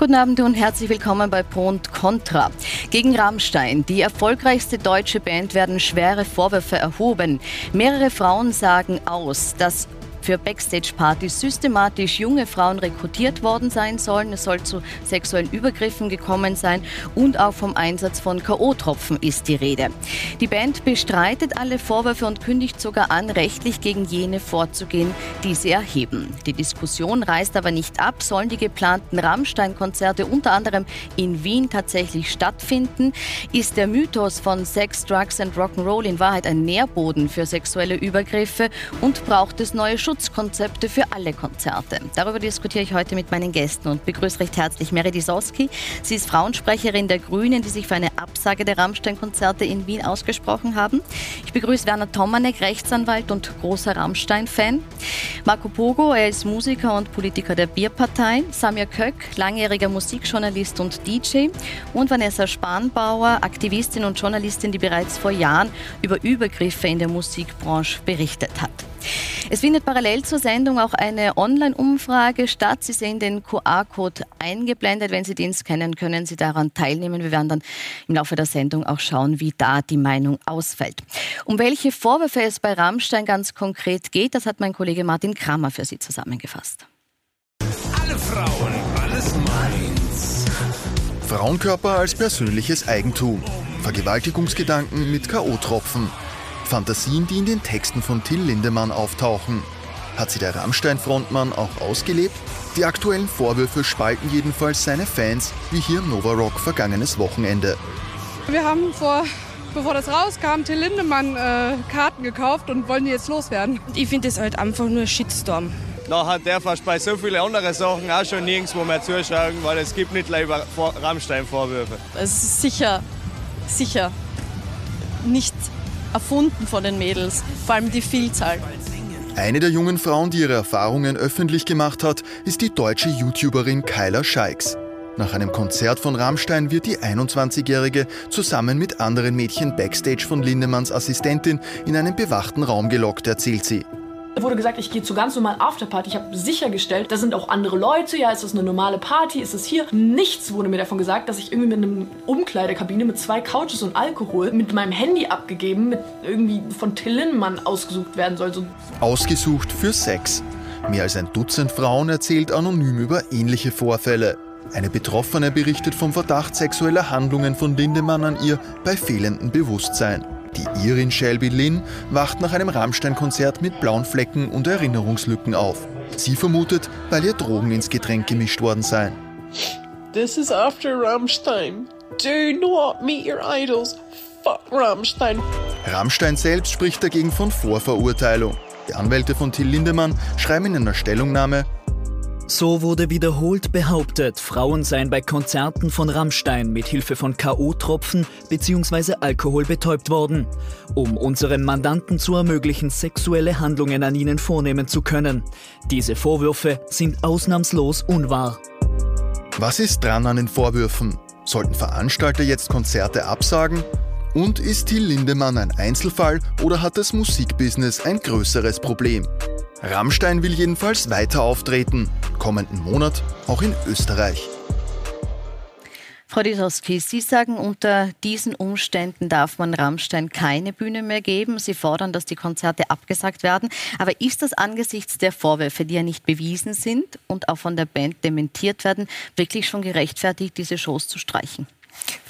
Guten Abend und herzlich willkommen bei Pro und Contra. Gegen Rammstein, die erfolgreichste deutsche Band, werden schwere Vorwürfe erhoben. Mehrere Frauen sagen aus, dass für Backstage-Partys systematisch junge Frauen rekrutiert worden sein sollen. Es soll zu sexuellen Übergriffen gekommen sein und auch vom Einsatz von K.O.-Tropfen ist die Rede. Die Band bestreitet alle Vorwürfe und kündigt sogar an, rechtlich gegen jene vorzugehen, die sie erheben. Die Diskussion reißt aber nicht ab. Sollen die geplanten Rammstein-Konzerte unter anderem in Wien tatsächlich stattfinden? Ist der Mythos von Sex, Drugs and Rock'n'Roll in Wahrheit ein Nährboden für sexuelle Übergriffe und braucht es neue Schutz Schutzkonzepte für alle Konzerte. Darüber diskutiere ich heute mit meinen Gästen und begrüße recht herzlich Mary Disowski. Sie ist Frauensprecherin der Grünen, die sich für eine Absage der Rammstein-Konzerte in Wien ausgesprochen haben. Ich begrüße Werner Tomanek, Rechtsanwalt und großer Rammstein-Fan. Marco Pogo, er ist Musiker und Politiker der Bierpartei. Samir Köck, langjähriger Musikjournalist und DJ. Und Vanessa Spanbauer, Aktivistin und Journalistin, die bereits vor Jahren über Übergriffe in der Musikbranche berichtet hat. Es findet parallel zur Sendung auch eine Online-Umfrage statt. Sie sehen den QR-Code eingeblendet. Wenn Sie den scannen, können Sie daran teilnehmen. Wir werden dann im Laufe der Sendung auch schauen, wie da die Meinung ausfällt. Um welche Vorwürfe es bei Rammstein ganz konkret geht, das hat mein Kollege Martin Kramer für Sie zusammengefasst. Alle Frauen, alles meins. Frauenkörper als persönliches Eigentum. Vergewaltigungsgedanken mit K.O.-Tropfen. Fantasien, die in den Texten von Till Lindemann auftauchen. Hat sie der Rammstein-Frontmann auch ausgelebt? Die aktuellen Vorwürfe spalten jedenfalls seine Fans, wie hier im Nova Rock vergangenes Wochenende. Wir haben vor, bevor das rauskam, Till Lindemann äh, Karten gekauft und wollen die jetzt loswerden. Ich finde es halt einfach nur Shitstorm. Nachher darf er bei so vielen anderen Sachen auch schon nirgendwo mehr zuschauen, weil es gibt nicht über Rammstein-Vorwürfe. Es ist sicher, sicher nicht erfunden von den Mädels, vor allem die Vielzahl. Eine der jungen Frauen, die ihre Erfahrungen öffentlich gemacht hat, ist die deutsche YouTuberin Kyla Scheiks. Nach einem Konzert von Rammstein wird die 21-Jährige zusammen mit anderen Mädchen backstage von Lindemanns Assistentin in einen bewachten Raum gelockt, erzählt sie. Wurde gesagt, ich gehe zu ganz normalen Afterparty. Ich habe sichergestellt, da sind auch andere Leute. Ja, ist das eine normale Party? Ist es hier? Nichts wurde mir davon gesagt, dass ich irgendwie mit einer Umkleidekabine mit zwei Couches und Alkohol mit meinem Handy abgegeben, mit irgendwie von Till Lindemann ausgesucht werden soll. So. Ausgesucht für Sex. Mehr als ein Dutzend Frauen erzählt anonym über ähnliche Vorfälle. Eine Betroffene berichtet vom Verdacht sexueller Handlungen von Lindemann an ihr bei fehlendem Bewusstsein. Die Irin Shelby Lynn wacht nach einem Rammstein-Konzert mit blauen Flecken und Erinnerungslücken auf. Sie vermutet, weil ihr Drogen ins Getränk gemischt worden seien. This is after Rammstein. Do not meet your idols. Fuck Rammstein. Rammstein selbst spricht dagegen von Vorverurteilung. Die Anwälte von Till Lindemann schreiben in einer Stellungnahme, so wurde wiederholt behauptet, Frauen seien bei Konzerten von Rammstein mit Hilfe von K.O.-Tropfen bzw. Alkohol betäubt worden, um unserem Mandanten zu ermöglichen, sexuelle Handlungen an ihnen vornehmen zu können. Diese Vorwürfe sind ausnahmslos unwahr. Was ist dran an den Vorwürfen? Sollten Veranstalter jetzt Konzerte absagen? Und ist Till Lindemann ein Einzelfall oder hat das Musikbusiness ein größeres Problem? Rammstein will jedenfalls weiter auftreten, kommenden Monat auch in Österreich. Frau Disowski, Sie sagen, unter diesen Umständen darf man Rammstein keine Bühne mehr geben. Sie fordern, dass die Konzerte abgesagt werden. Aber ist das angesichts der Vorwürfe, die ja nicht bewiesen sind und auch von der Band dementiert werden, wirklich schon gerechtfertigt, diese Shows zu streichen?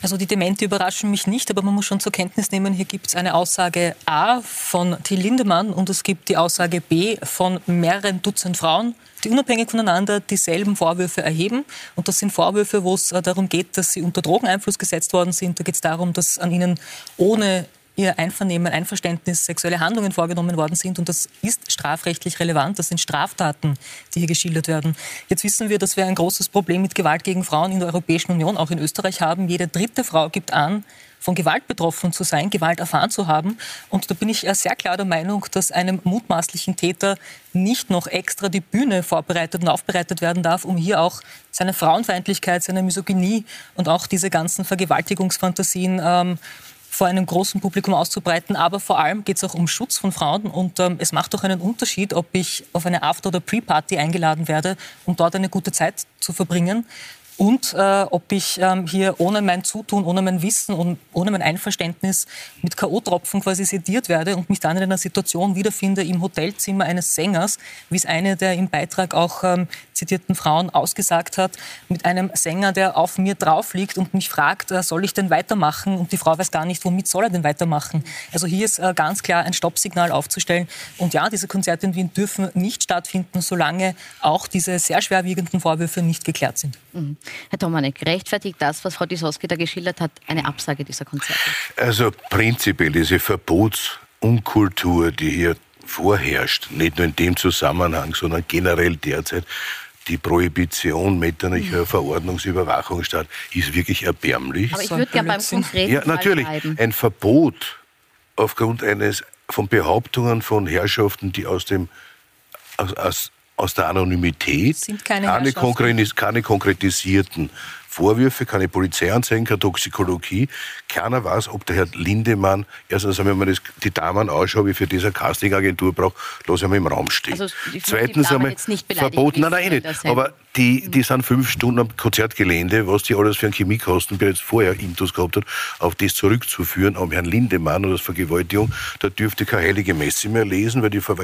Also die Demente überraschen mich nicht, aber man muss schon zur Kenntnis nehmen, hier gibt es eine Aussage A von Till Lindemann und es gibt die Aussage B von mehreren Dutzend Frauen, die unabhängig voneinander dieselben Vorwürfe erheben. Und das sind Vorwürfe, wo es äh, darum geht, dass sie unter Drogeneinfluss gesetzt worden sind. Da geht es darum, dass an ihnen ohne ihr Einvernehmen, Einverständnis sexuelle Handlungen vorgenommen worden sind. Und das ist strafrechtlich relevant. Das sind Straftaten, die hier geschildert werden. Jetzt wissen wir, dass wir ein großes Problem mit Gewalt gegen Frauen in der Europäischen Union, auch in Österreich haben. Jede dritte Frau gibt an, von Gewalt betroffen zu sein, Gewalt erfahren zu haben. Und da bin ich sehr klar der Meinung, dass einem mutmaßlichen Täter nicht noch extra die Bühne vorbereitet und aufbereitet werden darf, um hier auch seine Frauenfeindlichkeit, seine Misogynie und auch diese ganzen Vergewaltigungsfantasien ähm, vor einem großen Publikum auszubreiten. Aber vor allem geht es auch um Schutz von Frauen. Und ähm, es macht doch einen Unterschied, ob ich auf eine After- oder Pre-Party eingeladen werde, um dort eine gute Zeit zu verbringen und äh, ob ich ähm, hier ohne mein Zutun, ohne mein Wissen und ohne mein Einverständnis mit K.O.-Tropfen quasi sediert werde und mich dann in einer Situation wiederfinde im Hotelzimmer eines Sängers, wie es eine der im Beitrag auch ähm, zitierten Frauen ausgesagt hat, mit einem Sänger, der auf mir drauf liegt und mich fragt, äh, soll ich denn weitermachen? Und die Frau weiß gar nicht, womit soll er denn weitermachen? Also hier ist äh, ganz klar ein Stoppsignal aufzustellen. Und ja, diese Konzerte in Wien dürfen nicht stattfinden, solange auch diese sehr schwerwiegenden Vorwürfe nicht geklärt sind. Mhm. Herr Tomanek, rechtfertigt das, was Frau Disoski da geschildert hat, eine Absage dieser Konzerte? Also prinzipiell diese Verbotsunkultur, die hier vorherrscht, nicht nur in dem Zusammenhang, sondern generell derzeit, die Prohibition metterlicher mhm. Verordnungsüberwachungsstaat ist wirklich erbärmlich. Aber ich würde gerne beim konkreten Ja, natürlich. Ein Verbot aufgrund eines von Behauptungen von Herrschaften, die aus dem aus, aus, aus der Anonymität Sind keine keine, Herrschaften. konkretis keine konkretisierten Vorwürfe, keine Polizeianzeigen, keine Toxikologie. Keiner weiß, ob der Herr Lindemann, erstens, wenn man das, die Damen ausschaue, wie für diese Castingagentur braucht, lasse ich mal im Raum stehen. Also, Zweitens einmal verboten, nein, nein, eh nicht. Aber die, die sind fünf Stunden am Konzertgelände, was die alles für einen Chemiekosten bereits vorher Intus gehabt hat, auf das zurückzuführen, am Herrn Lindemann oder das Vergewaltigung, da dürfte keine heilige Messe mehr lesen, weil die Ver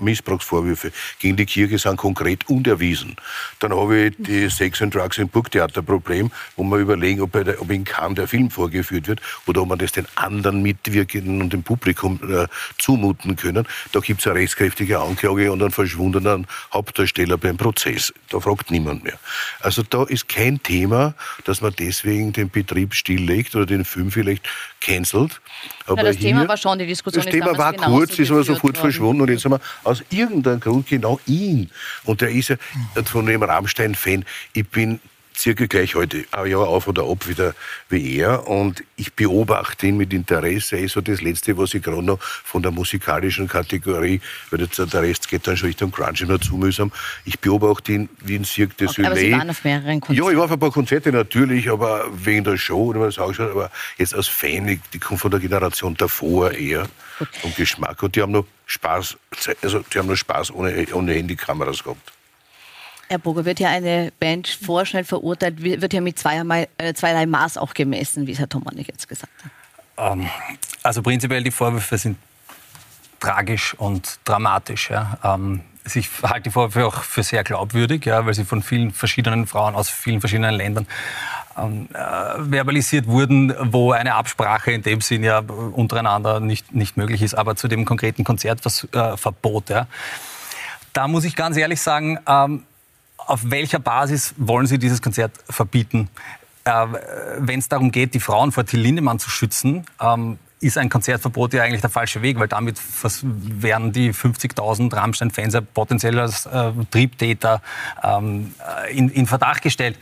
Missbrauchsvorwürfe gegen die Kirche sind konkret und erwiesen. Dann habe ich die Sex and Drugs im Burgtheater-Problem, wo man überlegen, ob, der, ob in Cannes der Film vorgeführt wird oder ob man das den anderen Mitwirkenden und dem Publikum äh, zumuten können. Da gibt es eine rechtskräftige Anklage und einen verschwundenen Hauptdarsteller beim Prozess. Da fragt niemand mehr. Also da ist kein Thema, dass man deswegen den Betrieb stilllegt oder den Film vielleicht cancelt. Aber das hier, Thema war schon, die Diskussion das Thema war kurz, ist aber sofort worden. verschwunden und jetzt haben wir aus irgendeinem Grund genau ihn. Und der ist ja von dem Rammstein-Fan. Ich bin circa gleich heute ein Jahr auf oder ab wieder wie er und ich beobachte ihn mit Interesse. Er ist so das Letzte, was ich gerade noch von der musikalischen Kategorie, weil jetzt der Rest geht dann schon Richtung Crunch noch zu mühsam. Ich beobachte ihn wie ein Cirque du Okay, aber Sie Soleil. waren auf mehreren Konzerten. Ja, ich war auf ein paar Konzerte natürlich, aber wegen der Show, oder was auch schon, aber jetzt als Fan, die kommt von der Generation davor eher vom Geschmack und die haben noch Spaß, also die haben noch Spaß ohne, ohne Handykameras gehabt. Herr Boger, wird ja eine Band vorschnell verurteilt, wird ja mit zweierlei, äh, zweierlei Maß auch gemessen, wie es Herr Tomanik jetzt gesagt hat. Ähm, also prinzipiell die Vorwürfe sind tragisch und dramatisch. Ja. Ähm, ich halte die Vorwürfe auch für sehr glaubwürdig, ja, weil sie von vielen verschiedenen Frauen aus vielen verschiedenen Ländern ähm, äh, verbalisiert wurden, wo eine Absprache in dem Sinn ja untereinander nicht, nicht möglich ist. Aber zu dem konkreten Konzertverbot, ja, da muss ich ganz ehrlich sagen, ähm, auf welcher Basis wollen Sie dieses Konzert verbieten? Äh, Wenn es darum geht, die Frauen vor Till Lindemann zu schützen, ähm, ist ein Konzertverbot ja eigentlich der falsche Weg, weil damit werden die 50.000 Rammstein-Fans ja potenziell als äh, Triebtäter ähm, äh, in, in Verdacht gestellt.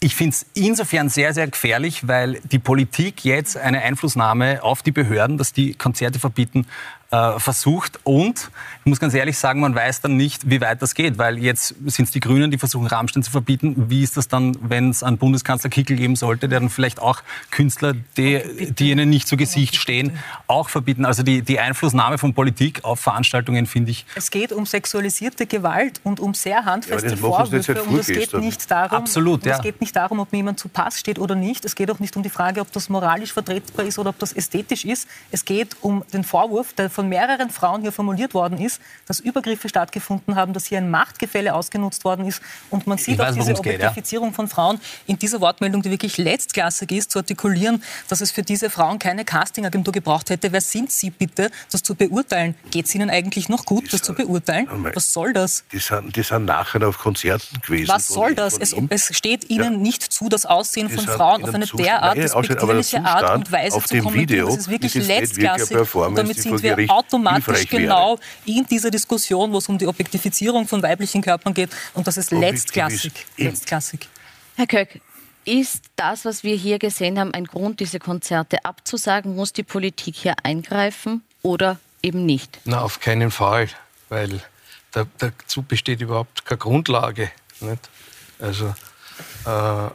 Ich finde es insofern sehr, sehr gefährlich, weil die Politik jetzt eine Einflussnahme auf die Behörden, dass die Konzerte verbieten, äh, versucht. Und ich muss ganz ehrlich sagen, man weiß dann nicht, wie weit das geht, weil jetzt sind es die Grünen, die versuchen, Rammstein zu verbieten. Wie ist das dann, wenn es einen Bundeskanzler Kickel geben sollte, der dann vielleicht auch Künstler, die, die ihnen nicht zu Gesicht stehen, auch verbieten? Also die, die Einflussnahme von Politik auf Veranstaltungen finde ich Es geht um sexualisierte Gewalt und um sehr handfeste Ja, Vorwürfe. Und es geht nicht darum, Absolut, und es ja. geht nicht darum, ob mir jemand zu Pass steht oder nicht. Es geht auch nicht um die Frage, ob das moralisch vertretbar ist oder ob das ästhetisch ist. Es geht um den Vorwurf, der von mehreren Frauen hier formuliert worden ist, dass Übergriffe stattgefunden haben, dass hier ein Machtgefälle ausgenutzt worden ist. Und man sieht weiß, auch diese geht, ja. Objektifizierung von Frauen in dieser Wortmeldung, die wirklich letztklassig ist, zu artikulieren, dass es für diese Frauen keine Castingagentur gebraucht hätte. Wer sind Sie bitte, das zu beurteilen? Geht es Ihnen eigentlich noch gut, das zu beurteilen? Was soll das? Die sind, die sind nachher auf Konzerten gewesen. Was von- soll das? von Es, es steht Ihnen nicht zu, das Aussehen Die von sind Frauen auf eine Zustand- derart Nein, despektierliche Art und Weise auf zu dem kommentieren. Video Das ist wirklich wirklich letztklassig. Und damit die sind wir Gericht automatisch hilfreich wäre. genau in dieser Diskussion, wo es um die Objektifizierung von weiblichen Körpern geht. Und das ist letztklassig. letztklassig. Herr Köck, ist das, was wir hier gesehen haben, ein Grund, diese Konzerte abzusagen? Muss die Politik hier eingreifen oder eben nicht? Na, auf keinen Fall, weil da, dazu besteht überhaupt keine Grundlage. Nicht? Also äh,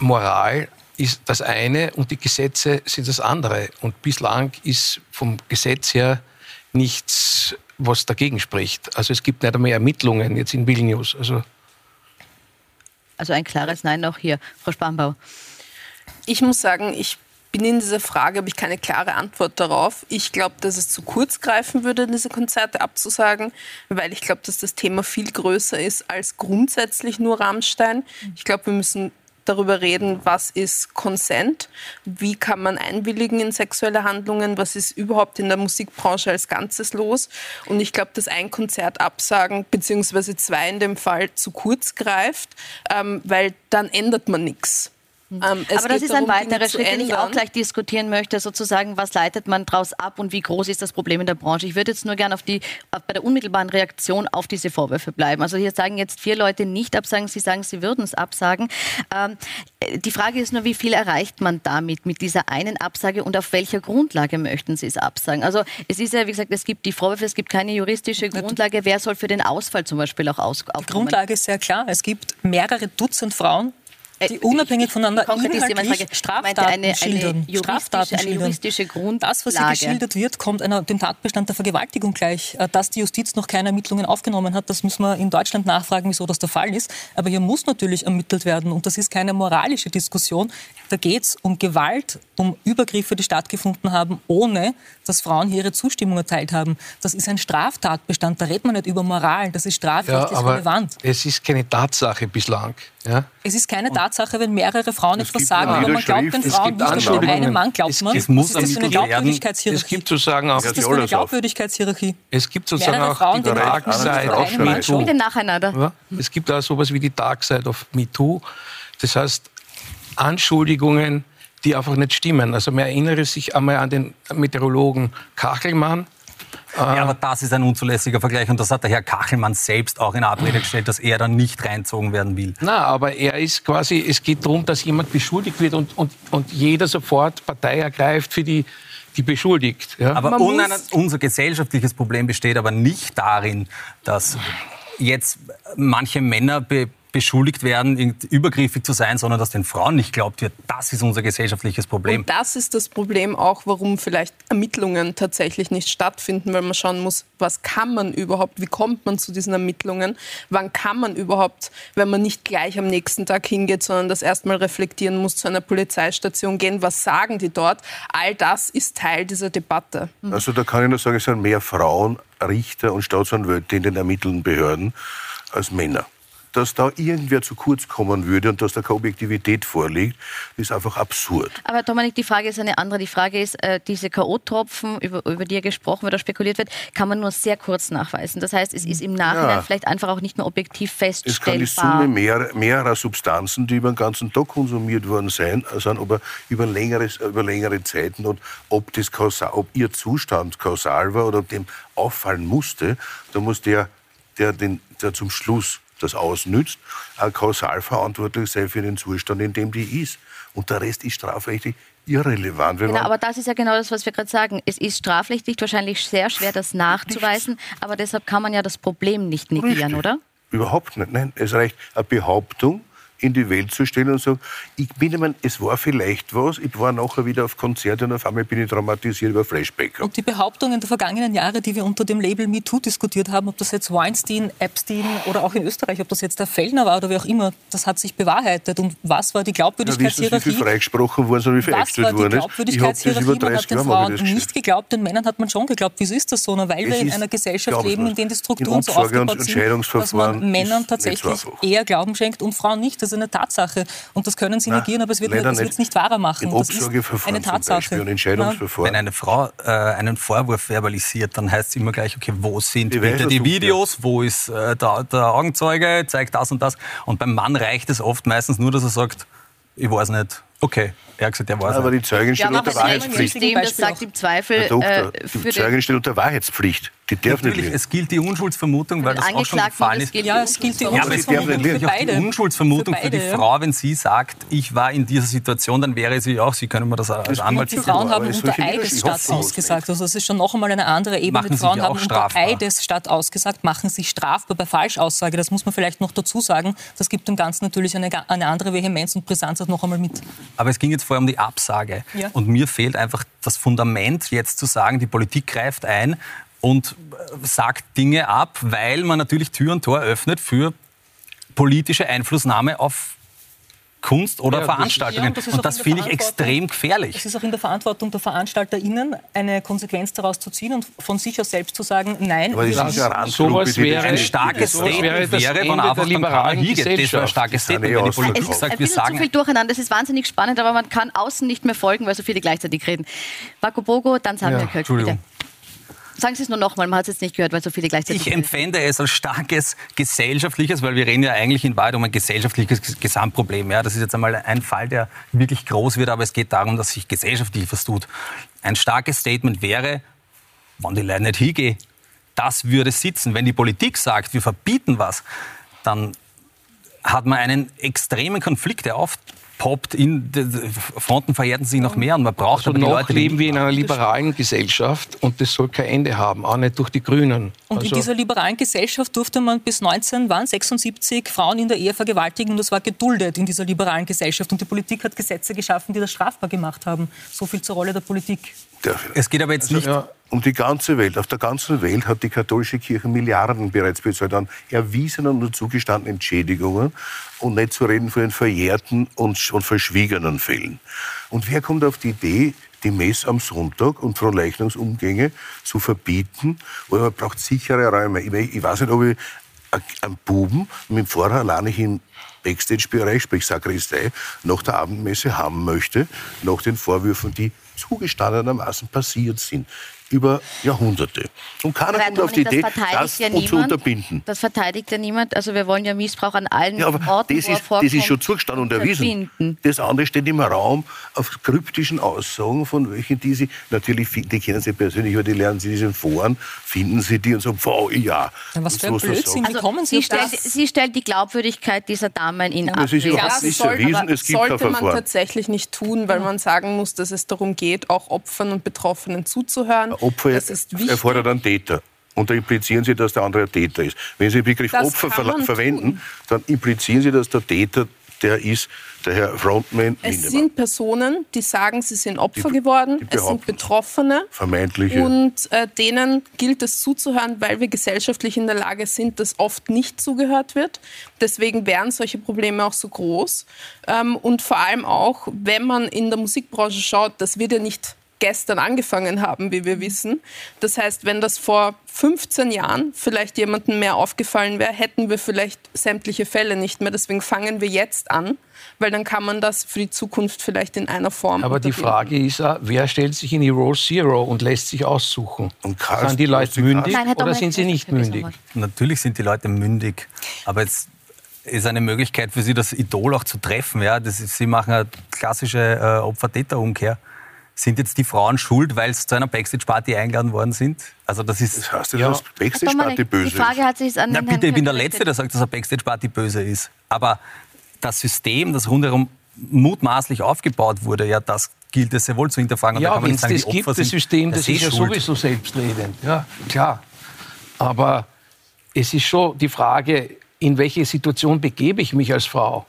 Moral ist das eine und die Gesetze sind das andere. Und bislang ist vom Gesetz her nichts, was dagegen spricht. Also es gibt nicht einmal Ermittlungen jetzt in Vilnius. Also Also ein klares Nein auch hier. Frau Spambau. Ich muss sagen, ich bin in dieser Frage, habe ich keine klare Antwort darauf. Ich glaube, dass es zu kurz greifen würde, diese Konzerte abzusagen, weil ich glaube, dass das Thema viel größer ist als grundsätzlich nur Rammstein. Ich glaube, wir müssen darüber reden, was ist Consent, wie kann man einwilligen in sexuelle Handlungen, was ist überhaupt in der Musikbranche als Ganzes los. Und ich glaube, dass ein Konzert absagen, beziehungsweise zwei in dem Fall, zu kurz greift, ähm, weil dann ändert man nichts. Ähm, Aber das ist ein weiterer Schritt, den ich auch gleich diskutieren möchte, sozusagen, was leitet man daraus ab und wie groß ist das Problem in der Branche. Ich würde jetzt nur gerne auf die, auf, bei der unmittelbaren Reaktion auf diese Vorwürfe bleiben. Also hier sagen jetzt vier Leute nicht absagen, sie sagen, sie würden es absagen. Ähm, die Frage ist nur, wie viel erreicht man damit, mit dieser einen Absage und auf welcher Grundlage möchten sie es absagen? Also es ist ja, wie gesagt, es gibt die Vorwürfe, es gibt keine juristische Grundlage. Wer soll für den Ausfall zum Beispiel auch aus Die Grundlage ist sehr klar. Es gibt mehrere Dutzend Frauen, die unabhängig voneinander inhaltlich Straftaten eine, schildern. Eine Straftaten eine juristische Grundlage. Das, was hier geschildert wird, kommt einer, dem Tatbestand der Vergewaltigung gleich. Äh, dass die Justiz noch keine Ermittlungen aufgenommen hat, das müssen wir in Deutschland nachfragen, wieso das der Fall ist. Aber hier muss natürlich ermittelt werden. Und das ist keine moralische Diskussion. Da geht es um Gewalt, um Übergriffe, die stattgefunden haben, ohne dass Frauen hier ihre Zustimmung erteilt haben. Das ist ein Straftatbestand. Da redet man nicht über Moral. Das ist strafrechtlich ja, aber relevant. Es ist keine Tatsache bislang. Ja? Es ist keine Tatsache, wenn mehrere Frauen etwas sagen, aber man glaubt den Frauen nicht, aber einem Mann glaubt man. Es, muss das ist eine Glaubwürdigkeitshierarchie. Es gibt sozusagen auch ist das eine Glaubwürdigkeitshierarchie? Es gibt sozusagen Mehrere auch Frauen, die Dark Side nacheinander. Es gibt auch sowas wie die Dark Side of MeToo. Das heißt, Anschuldigungen, die einfach nicht stimmen. Also man erinnere sich einmal an den Meteorologen Kachelmann, Ja, aber das ist ein unzulässiger Vergleich und das hat der Herr Kachelmann selbst auch in Abrede gestellt, dass er dann nicht reinzogen werden will. Na, aber er ist quasi, es geht darum, dass jemand beschuldigt wird und, und, und jeder sofort Partei ergreift für die, die beschuldigt. Ja? Aber Man un muss- unser gesellschaftliches Problem besteht aber nicht darin, dass jetzt manche Männer be beschuldigt werden, übergriffig zu sein, sondern dass den Frauen nicht glaubt wird. Das ist unser gesellschaftliches Problem. Und das ist das Problem auch, warum vielleicht Ermittlungen tatsächlich nicht stattfinden, weil man schauen muss, was kann man überhaupt, wie kommt man zu diesen Ermittlungen, wann kann man überhaupt, wenn man nicht gleich am nächsten Tag hingeht, sondern das erstmal reflektieren muss, zu einer Polizeistation gehen, was sagen die dort, all das ist Teil dieser Debatte. Also da kann ich nur sagen, es sind mehr Frauen, Richter und Staatsanwälte in den ermittelnden Behörden als Männer. Dass da irgendwer zu kurz kommen würde und dass da keine Objektivität vorliegt, ist einfach absurd. Aber Dominik, die Frage ist eine andere. Die Frage ist, äh, diese K.O.-Tropfen, über, über die ja gesprochen wird oder spekuliert wird, kann man nur sehr kurz nachweisen. Das heißt, es ist im Nachhinein Ja. vielleicht einfach auch nicht mehr objektiv Es kann die feststellbar. Summe mehr, mehrerer Substanzen, die über den ganzen Tag konsumiert worden sein, aber über längere, über längere Zeiten und ob, das kausal, ob ihr Zustand kausal war oder ob dem auffallen musste, da muss der, der, den, der zum Schluss das ausnützt, kausal verantwortlich sein für den Zustand, in dem die ist. Und der Rest ist strafrechtlich irrelevant. Genau, aber das ist ja genau das, was wir gerade sagen. Es ist strafrechtlich wahrscheinlich sehr schwer, das nachzuweisen, aber deshalb kann man ja das Problem nicht negieren, Richtig. oder? Überhaupt nicht. Nein, es reicht eine Behauptung in die Welt zu stellen und sagen, ich bin, ich mein, es war vielleicht was, ich war nachher wieder auf Konzert und auf einmal bin ich traumatisiert über Flashback. Und die Behauptungen der vergangenen Jahre, die wir unter dem Label MeToo diskutiert haben, ob das jetzt Weinstein, Epstein oder auch in Österreich, ob das jetzt der Fellner war oder wie auch immer, das hat sich bewahrheitet. Und was war die Ja, wissen Sie, wie viel Glaubwürdigkeitshierarchie? freigesprochen worden sind, wie viel Was war die ist? Glaubwürdigkeitshierarchie? Man 30 hat den Frauen nicht geglaubt, den Männern hat man schon geglaubt. Wieso ist das so? Na, weil Es wir in ist einer Gesellschaft leben, in der die Strukturen so aufgebaut sind, dass Entscheidungsverfahren man Männern ist tatsächlich eher Glauben schenkt und Frauen nicht. Das ist eine Tatsache. Und das können Sie Nein, negieren, aber es wird es nicht. nicht wahrer machen. In Das ist Obsorgeverfahren eine zum Tatsache. Beispiel und Entscheidungsverfahren. Wenn eine Frau äh, einen Vorwurf verbalisiert, dann heißt es immer gleich, okay, wo sind weiß, bitte die Videos, wo ist äh, der, der Augenzeuge, zeigt das und das. Und beim Mann reicht es oft meistens nur, dass er sagt, ich weiß nicht. Okay, er hat gesagt, er weiß Aber die nicht. Zeugin steht haben unter Wahrheitspflicht. System, das sagt im Zweifel Herr Doktor, äh, die Zeugin steht unter Wahrheitspflicht. Die nicht Natürlich, lügen. es gilt die Unschuldsvermutung, weil das auch schon gefallen ist. Ja, es gilt die Ja, Unschuldsvermutung nicht für. Auch die beide. Unschuldsvermutung Für für, die beide, ja. Frau, wenn sie sagt, ich war in dieser Situation, dann wäre sie auch, Sie können mir das als Anwalt Die sicher Frauen haben unter solche Widerstände- Eidesstadt ich hoffe es ausgesagt. Also das ist schon noch einmal eine andere Ebene. Machen Die sich Frauen ja haben unter strafbar. Eidesstadt ausgesagt, machen sich strafbar bei Falschaussage. Das muss man vielleicht noch dazu sagen. Das gibt dem Ganzen natürlich eine, eine andere Vehemenz und Brisanz auch noch einmal mit. Aber es ging jetzt vorher um die Absage. Ja. Und mir fehlt einfach das Fundament, jetzt zu sagen, die Politik greift ein und äh, sagt Dinge ab, weil man natürlich Tür und Tor öffnet für politische Einflussnahme auf Kunst oder Ja, das- Veranstaltungen. Ja, und das ist und das der finde ich extrem gefährlich. Es ist auch in der Verantwortung der VeranstalterInnen, eine Konsequenz daraus zu ziehen und von sich aus selbst zu sagen, nein, Aber das ist ja Sowas das wäre- ein starkes sowas Statement wäre das wäre, der einfach dann liberalen hier geht. Das wäre ein Gesellschaft. starkes Das Statement, wenn die Politik ausverkauft. sagt, ein wir bisschen zu sagen viel durcheinander. Das ist wahnsinnig spannend, aber man kann außen nicht mehr folgen, weil so viele gleichzeitig reden. Vaku Bogo, dann Samia Ja, Kölk, Entschuldigung. bitte. Sagen Sie es nur nochmal, man hat es jetzt nicht gehört, weil so viele gleichzeitig Ich empfände es als starkes gesellschaftliches, weil wir reden ja eigentlich in Wahrheit um ein gesellschaftliches Ges- Gesamtproblem. Ja, das ist jetzt einmal ein Fall, der wirklich groß wird, aber es geht darum, dass sich gesellschaftlich was tut. Ein starkes Statement wäre, wenn die Leute nicht hingehen, das würde sitzen. Wenn die Politik sagt, wir verbieten was, dann hat man einen extremen Konflikt, der aufpoppt. In, Fronten verhärten sich noch mehr und man braucht Also aber die noch Leute, leben wir in einer liberalen Gesellschaft und das soll kein Ende haben, auch nicht durch die Grünen. Und in Also- dieser liberalen Gesellschaft durfte man bis 19 waren 76 Frauen in der Ehe vergewaltigen und das war geduldet in dieser liberalen Gesellschaft. Und die Politik hat Gesetze geschaffen, die das strafbar gemacht haben. So viel zur Rolle der Politik. Es geht aber jetzt nicht um die ganze Welt. Auf der ganzen Welt hat die katholische Kirche Milliarden bereits bezahlt an erwiesenen und zugestandenen Entschädigungen und nicht zu reden von den verjährten und, und verschwiegenen Fällen. Und wer kommt auf die Idee, die Mess am Sonntag und Fronleichnungsumgänge zu verbieten? Weil man braucht sichere Räume. Ich, ich weiß nicht, ob ich einen Buben mit dem Pfarrer alleine im Backstage-Bereich, sprich Sakristei, nach der Abendmesse haben möchte, nach den Vorwürfen, die zugestandenermaßen passiert sind über Jahrhunderte. Und keiner kommt auf die Idee, das verteidigt das ja und zu niemand. unterbinden. Das verteidigt ja niemand. Also wir wollen ja Missbrauch an allen Ja, aber Orten, das wo er ist, das ist schon zugestanden und erwiesen. Das andere steht im Raum auf kryptischen Aussagen von welchen, die Sie, natürlich, die kennen Sie persönlich, aber die lernen Sie in diesen Foren, finden Sie die und sagen, wow, ja. Ja, was für ein das Blödsinn. Wie kommen Sie Also Sie auf stellt, das? sie stellt die Glaubwürdigkeit dieser Dame in das ist Abrede. überhaupt nicht erwiesen, es gibt sollte man tatsächlich nicht tun, weil man sagen muss, dass es darum geht, auch Opfern und Betroffenen zuzuhören. Opfer erfordert einen Täter. Und da implizieren Sie, dass der andere ein Täter ist. Wenn Sie den Begriff Das Opfer ver verwenden, dann implizieren Sie, dass der Täter der ist, der Herr Frontman Es Lindemann. sind Personen, die sagen, sie sind Opfer geworden. Es sind Betroffene. Vermeintliche. Und äh, denen gilt es zuzuhören, weil wir gesellschaftlich in der Lage sind, dass oft nicht zugehört wird. Deswegen wären solche Probleme auch so groß. Ähm, und vor allem auch, wenn man in der Musikbranche schaut, das wird ja nicht gestern angefangen haben, wie wir wissen. Das heißt, wenn das vor 15 Jahren vielleicht jemandem mehr aufgefallen wäre, hätten wir vielleicht sämtliche Fälle nicht mehr. Deswegen fangen wir jetzt an, weil dann kann man das für die Zukunft vielleicht in einer Form Aber die. Frage ist, auch, wer stellt sich in die Roll Zero und lässt sich aussuchen? Und sind die Leute mündig Nein, oder sind sie nicht mündig? Natürlich sind die Leute mündig, aber jetzt ist eine Möglichkeit für sie, das Idol auch zu treffen. Ja? Das ist, sie machen eine klassische äh, Opfer-Täter-Umkehr. Sind jetzt die Frauen schuld, weil sie zu einer Backstage-Party eingeladen worden sind? Also das ist. Das heißt ja, dass Backstage-Party böse Die Frage hat sich an Na den bitte, Herrn ich bin der Letzte, der sagt, dass eine Backstage-Party böse ist. Aber das System, das rundherum mutmaßlich aufgebaut wurde, ja, das gilt es sehr wohl zu hinterfragen. Und Ja, wenn es das gibt, Opfer das sind System, per das se ist ja schuld. sowieso selbstredend. Ja, klar. Aber es ist schon die Frage, in welche Situation begebe ich mich als Frau?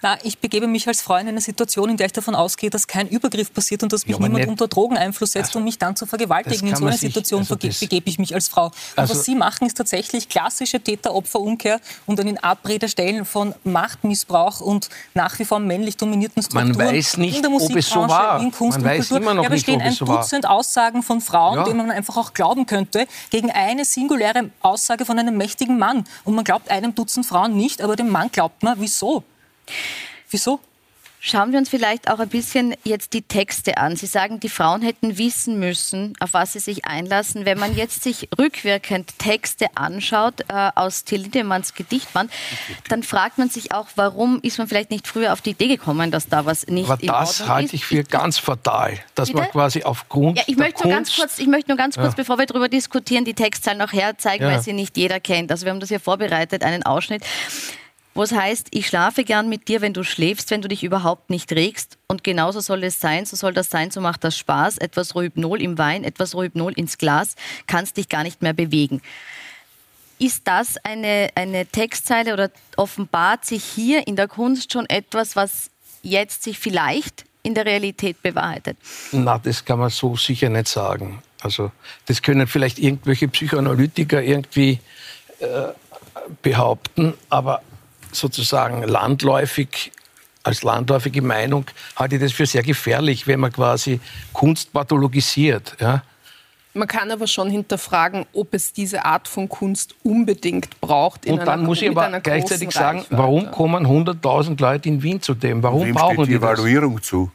Na, ich begebe mich als Frau in eine Situation, in der ich davon ausgehe, dass kein Übergriff passiert und dass mich Ja, niemand nicht- unter Drogeneinfluss setzt, um mich dann zu vergewaltigen. In so man einer sich- Situation also begebe ich mich als Frau. Also- was Sie machen, ist tatsächlich klassische Täter-Opfer-Umkehr und dann in Abrede stellen von Machtmissbrauch und nach wie vor männlich dominierten Man Strukturen weiß nicht, in der ob es so Musikbranche, war. in Kunst Man und weiß Kultur. immer noch ja, nicht, bestehen ob ein es so war. Dutzend Aussagen von Frauen, Ja. denen man einfach auch glauben könnte, gegen eine singuläre Aussage von einem mächtigen Mann. Und man glaubt einem Dutzend Frauen nicht, aber dem Mann glaubt man. Wieso? Wieso? Schauen wir uns vielleicht auch ein bisschen jetzt die Texte an. Sie sagen, die Frauen hätten wissen müssen, auf was sie sich einlassen. Wenn man jetzt sich rückwirkend Texte anschaut äh, aus Till Lindemanns Gedichtband, dann fragt man sich auch, warum ist man vielleicht nicht früher auf die Idee gekommen, dass da was nicht Aber in das Ordnung halte ist. ich für ganz fatal, dass man Bitte? quasi aufgrund Ja, ich der möchte nur ganz Kunst kurz, ich möchte nur ganz kurz, Ja. bevor wir darüber diskutieren, die Textzeilen noch herzeigen, Ja. weil sie nicht jeder kennt. Also wir haben das hier vorbereitet, einen Ausschnitt, wo es heißt, ich schlafe gern mit dir, wenn du schläfst, wenn du dich überhaupt nicht regst. Und genauso soll es sein, so soll das sein, so macht das Spaß. Etwas Rohypnol im Wein, etwas Rohypnol ins Glas, kannst dich gar nicht mehr bewegen. Ist das eine, eine Textzeile oder offenbart sich hier in der Kunst schon etwas, was jetzt sich vielleicht in der Realität bewahrheitet? Na, das kann man so sicher nicht sagen. Also das können vielleicht irgendwelche Psychoanalytiker irgendwie äh, behaupten, aber sozusagen landläufig, als landläufige Meinung, halte ich das für sehr gefährlich, wenn man quasi Kunst pathologisiert. Ja? Man kann aber schon hinterfragen, ob es diese Art von Kunst unbedingt braucht. Und dann muss ich aber gleichzeitig sagen, warum kommen 100.000 Leute in Wien zu dem? Warum Wem brauchen steht die die das? Evaluierung zu?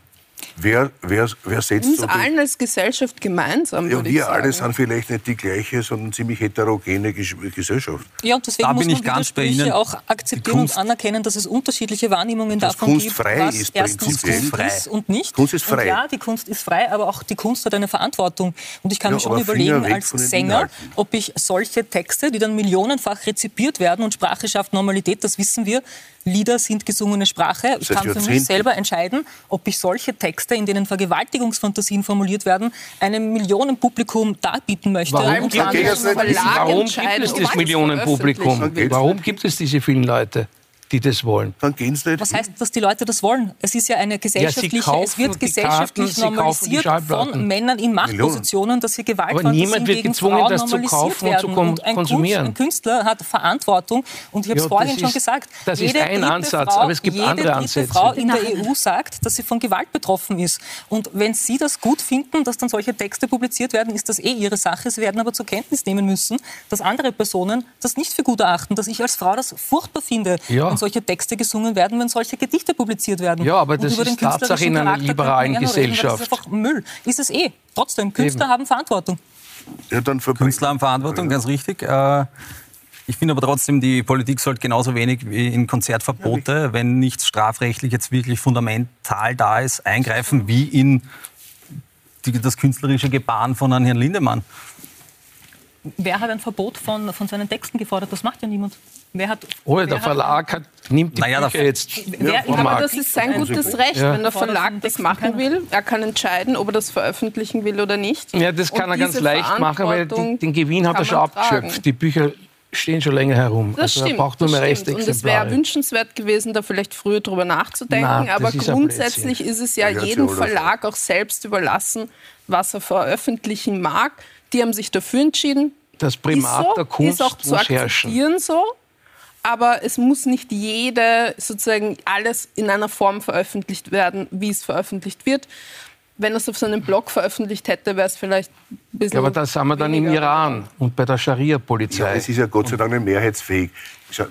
Wer, wer, wer setzt Uns allen als Gesellschaft gemeinsam, Ja, würde ich wir sagen. alle sind vielleicht nicht die gleiche, sondern ziemlich heterogene Ges- Gesellschaft. Ja, und deswegen Da muss bin man ich ganz bei Ihnen. auch akzeptieren Kunst- und anerkennen, dass es unterschiedliche Wahrnehmungen davon Kunst gibt, frei was ist, erstens prinzipiell. Kunst Frei. ist und nicht. Kunst ist frei. Und ja, die Kunst ist frei, aber auch die Kunst hat eine Verantwortung. Und ich kann Ja, mir schon überlegen als Sänger, Inhalten. ob ich solche Texte, die dann millionenfach rezipiert werden und Sprache schafft Normalität, das wissen wir, Lieder sind gesungene Sprache. Ich Seit kann für mich selber entscheiden, ob ich solche Texte, in denen Vergewaltigungsfantasien formuliert werden, einem Millionenpublikum darbieten möchte. Warum gibt, es, warum gibt es das Millionenpublikum? Warum gibt es diese vielen Leute, die das wollen? Dann gehen sie nicht. Was heißt, dass die Leute das wollen? Es ist ja eine gesellschaftliche, kaufen es wird die gesellschaftlich Karten, sie kaufen die normalisiert von Männern in Machtpositionen, dass sie Gewaltfantasien niemand wird gegen gezwungen, Frauen das zu normalisiert kaufen und werden. zu und ein, konsumieren. Kunst, ein Künstler hat Verantwortung. Und ich habe es Ja, vorhin das schon ist- gesagt. das ist jede ein Ansatz, Frau, aber es gibt jede andere Ansätze. Frau in der EU sagt, dass sie von Gewalt betroffen ist. Und wenn Sie das gut finden, dass dann solche Texte publiziert werden, ist das eh Ihre Sache. Sie werden aber zur Kenntnis nehmen müssen, dass andere Personen das nicht für gut erachten, dass ich als Frau das furchtbar finde, Ja. wenn solche Texte gesungen werden, wenn solche Gedichte publiziert werden. Ja, aber Und das über den ist Tatsache in einer liberalen reden, Gesellschaft. Das ist einfach Müll. Ist es eh. Trotzdem, Künstler haben Verantwortung. Ja, dann Künstler haben Verantwortung, ganz richtig. Äh, Ich finde aber trotzdem, die Politik sollte genauso wenig wie in Konzertverbote, wenn nichts strafrechtlich jetzt wirklich fundamental da ist, eingreifen wie in die, das künstlerische Gebaren von Herrn Lindemann. Wer hat ein Verbot von, von seinen Texten gefordert? Das macht ja niemand. Wer hat, Oh, wer der hat- Verlag hat, nimmt die Naja, der- Bücher jetzt Wer- vom Aber Markt. das ist sein gutes Recht, Ja. wenn der Verlag das machen will. Er kann entscheiden, ob er das veröffentlichen will oder nicht. Ja, das kann Und er ganz leicht machen, weil Verantwortung den Gewinn hat er schon tragen. abgeschöpft. Die Bücher stehen schon länger herum. Das also stimmt. braucht nur das mehr stimmt. Und es wäre Restexemplare. wünschenswert gewesen, da vielleicht früher drüber nachzudenken. Na, das aber ist grundsätzlich ist es ja jedem so. Verlag auch selbst überlassen, was er veröffentlichen mag. Die haben sich dafür entschieden. Das Primat ist so, der Kunst ist auch zu akzeptieren so. Aber es muss nicht jede sozusagen alles in einer Form veröffentlicht werden, wie es veröffentlicht wird. Wenn es auf seinem Blog veröffentlicht hätte, wäre es vielleicht. Ja, aber da sind wir dann im. Iran und bei der Scharia-Polizei. Ja, es ist ja Gott sei Dank nicht mehrheitsfähig.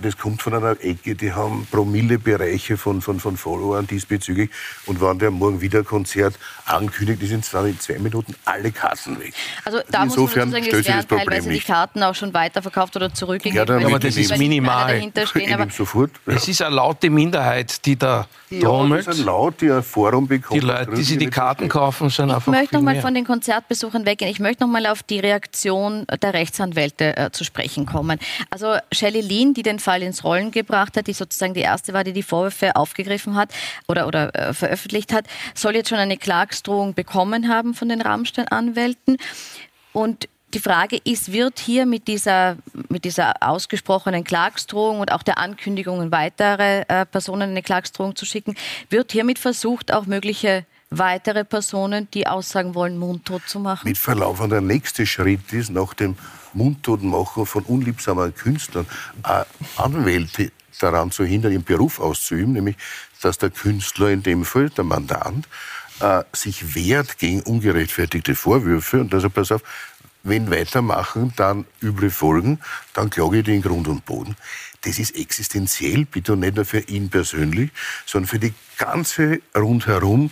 Das kommt von einer Ecke, die haben Promillebereiche von, von, von Followern diesbezüglich. Und wenn der morgen wieder ein Konzert ankündigt, die sind zwar in zwei Minuten alle Karten weg. Also da muss man Insofern stellt es werden teilweise die nicht. Karten auch schon weiterverkauft oder zurückgegeben. Ja, dann aber die- das die ist die minimal. alle dahinter stehen. Ich Aber sofort. Es ist eine laute Minderheit, die da trommelt. das ist ein Laut, die ein Forum bekommt. Die Leute, die sich die Karten kaufen, sind Ich einfach möchte viel noch mal mehr. von den Konzertbesuchern weggehen. Ich möchte noch mal auf die Reaktion der Rechtsanwälte äh, zu sprechen kommen. Also Shelley Lean, die den Fall ins Rollen gebracht hat, die sozusagen die erste war, die die Vorwürfe aufgegriffen hat oder, oder äh, veröffentlicht hat, soll jetzt schon eine Klagsdrohung bekommen haben von den Rammstein-Anwälten. Und die Frage ist, wird hier mit dieser, mit dieser ausgesprochenen Klagsdrohung und auch der Ankündigung, weitere äh, Personen eine Klagsdrohung zu schicken, wird hiermit versucht, auch mögliche weitere Personen, die aussagen wollen, mundtot zu machen? Mit Verlauf, und der nächste Schritt ist, nach dem Mundtotmachen von unliebsamen Künstlern, äh, Anwälte daran zu hindern, ihren Beruf auszuüben, nämlich, dass der Künstler, in dem Fall der Mandant, äh, sich wehrt gegen ungerechtfertigte Vorwürfe und also pass auf, wenn weitermachen, dann üble Folgen, dann klage ich den Grund und Boden. Das ist existenziell, bitte nicht nur für ihn persönlich, sondern für die ganze rundherum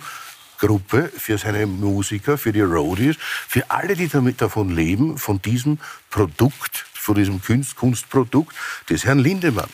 Gruppe, für seine Musiker, für die Roadies, für alle, die damit davon leben, von diesem Produkt, von diesem Kunst, Kunstprodukt des Herrn Lindemann.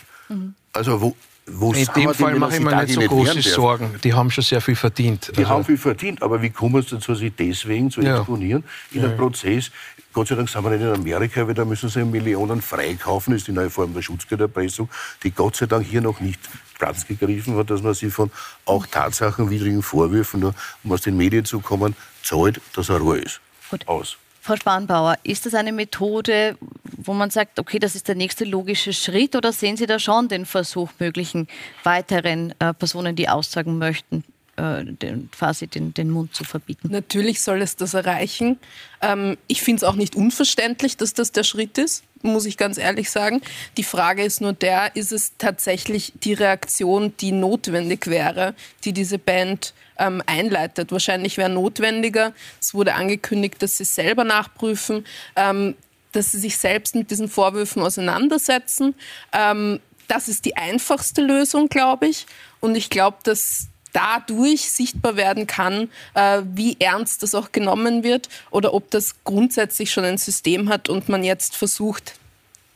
Also wo, wo In dem Fall mache ich mir nicht so große? Sorgen. Die haben schon sehr viel verdient. Die Also- haben viel verdient, aber wie kommen sie dazu, sich deswegen zu Ja. exponieren in einem Prozess? Gott sei Dank sind wir nicht in Amerika, weil da müssen sie Millionen freikaufen, das ist die neue Form der Schutzgelderpressung, die Gott sei Dank hier noch nicht Platz gegriffen hat, dass man sie von auch tatsachenwidrigen Vorwürfen, nur um aus den Medien zu kommen, zahlt, dass er Ruhe ist. Gut. Aus. Frau Spanbauer, ist das eine Methode, wo man sagt, okay, das ist der nächste logische Schritt oder sehen Sie da schon den Versuch, möglichen weiteren äh, Personen, die aussagen möchten, äh, den, quasi den, den Mund zu verbieten? Natürlich soll es das erreichen. Ähm, ich finde es auch nicht unverständlich, dass das der Schritt ist. muss ich ganz ehrlich sagen. Die Frage ist nur der, ist es tatsächlich die Reaktion, die notwendig wäre, die diese Band ähm, einleitet? Wahrscheinlich wäre notwendiger. Es wurde angekündigt, dass sie selber nachprüfen, ähm, dass sie sich selbst mit diesen Vorwürfen auseinandersetzen. Ähm, das ist die einfachste Lösung, glaube ich. Und ich glaube, dass dadurch sichtbar werden kann, äh, wie ernst das auch genommen wird oder ob das grundsätzlich schon ein System hat und man jetzt versucht,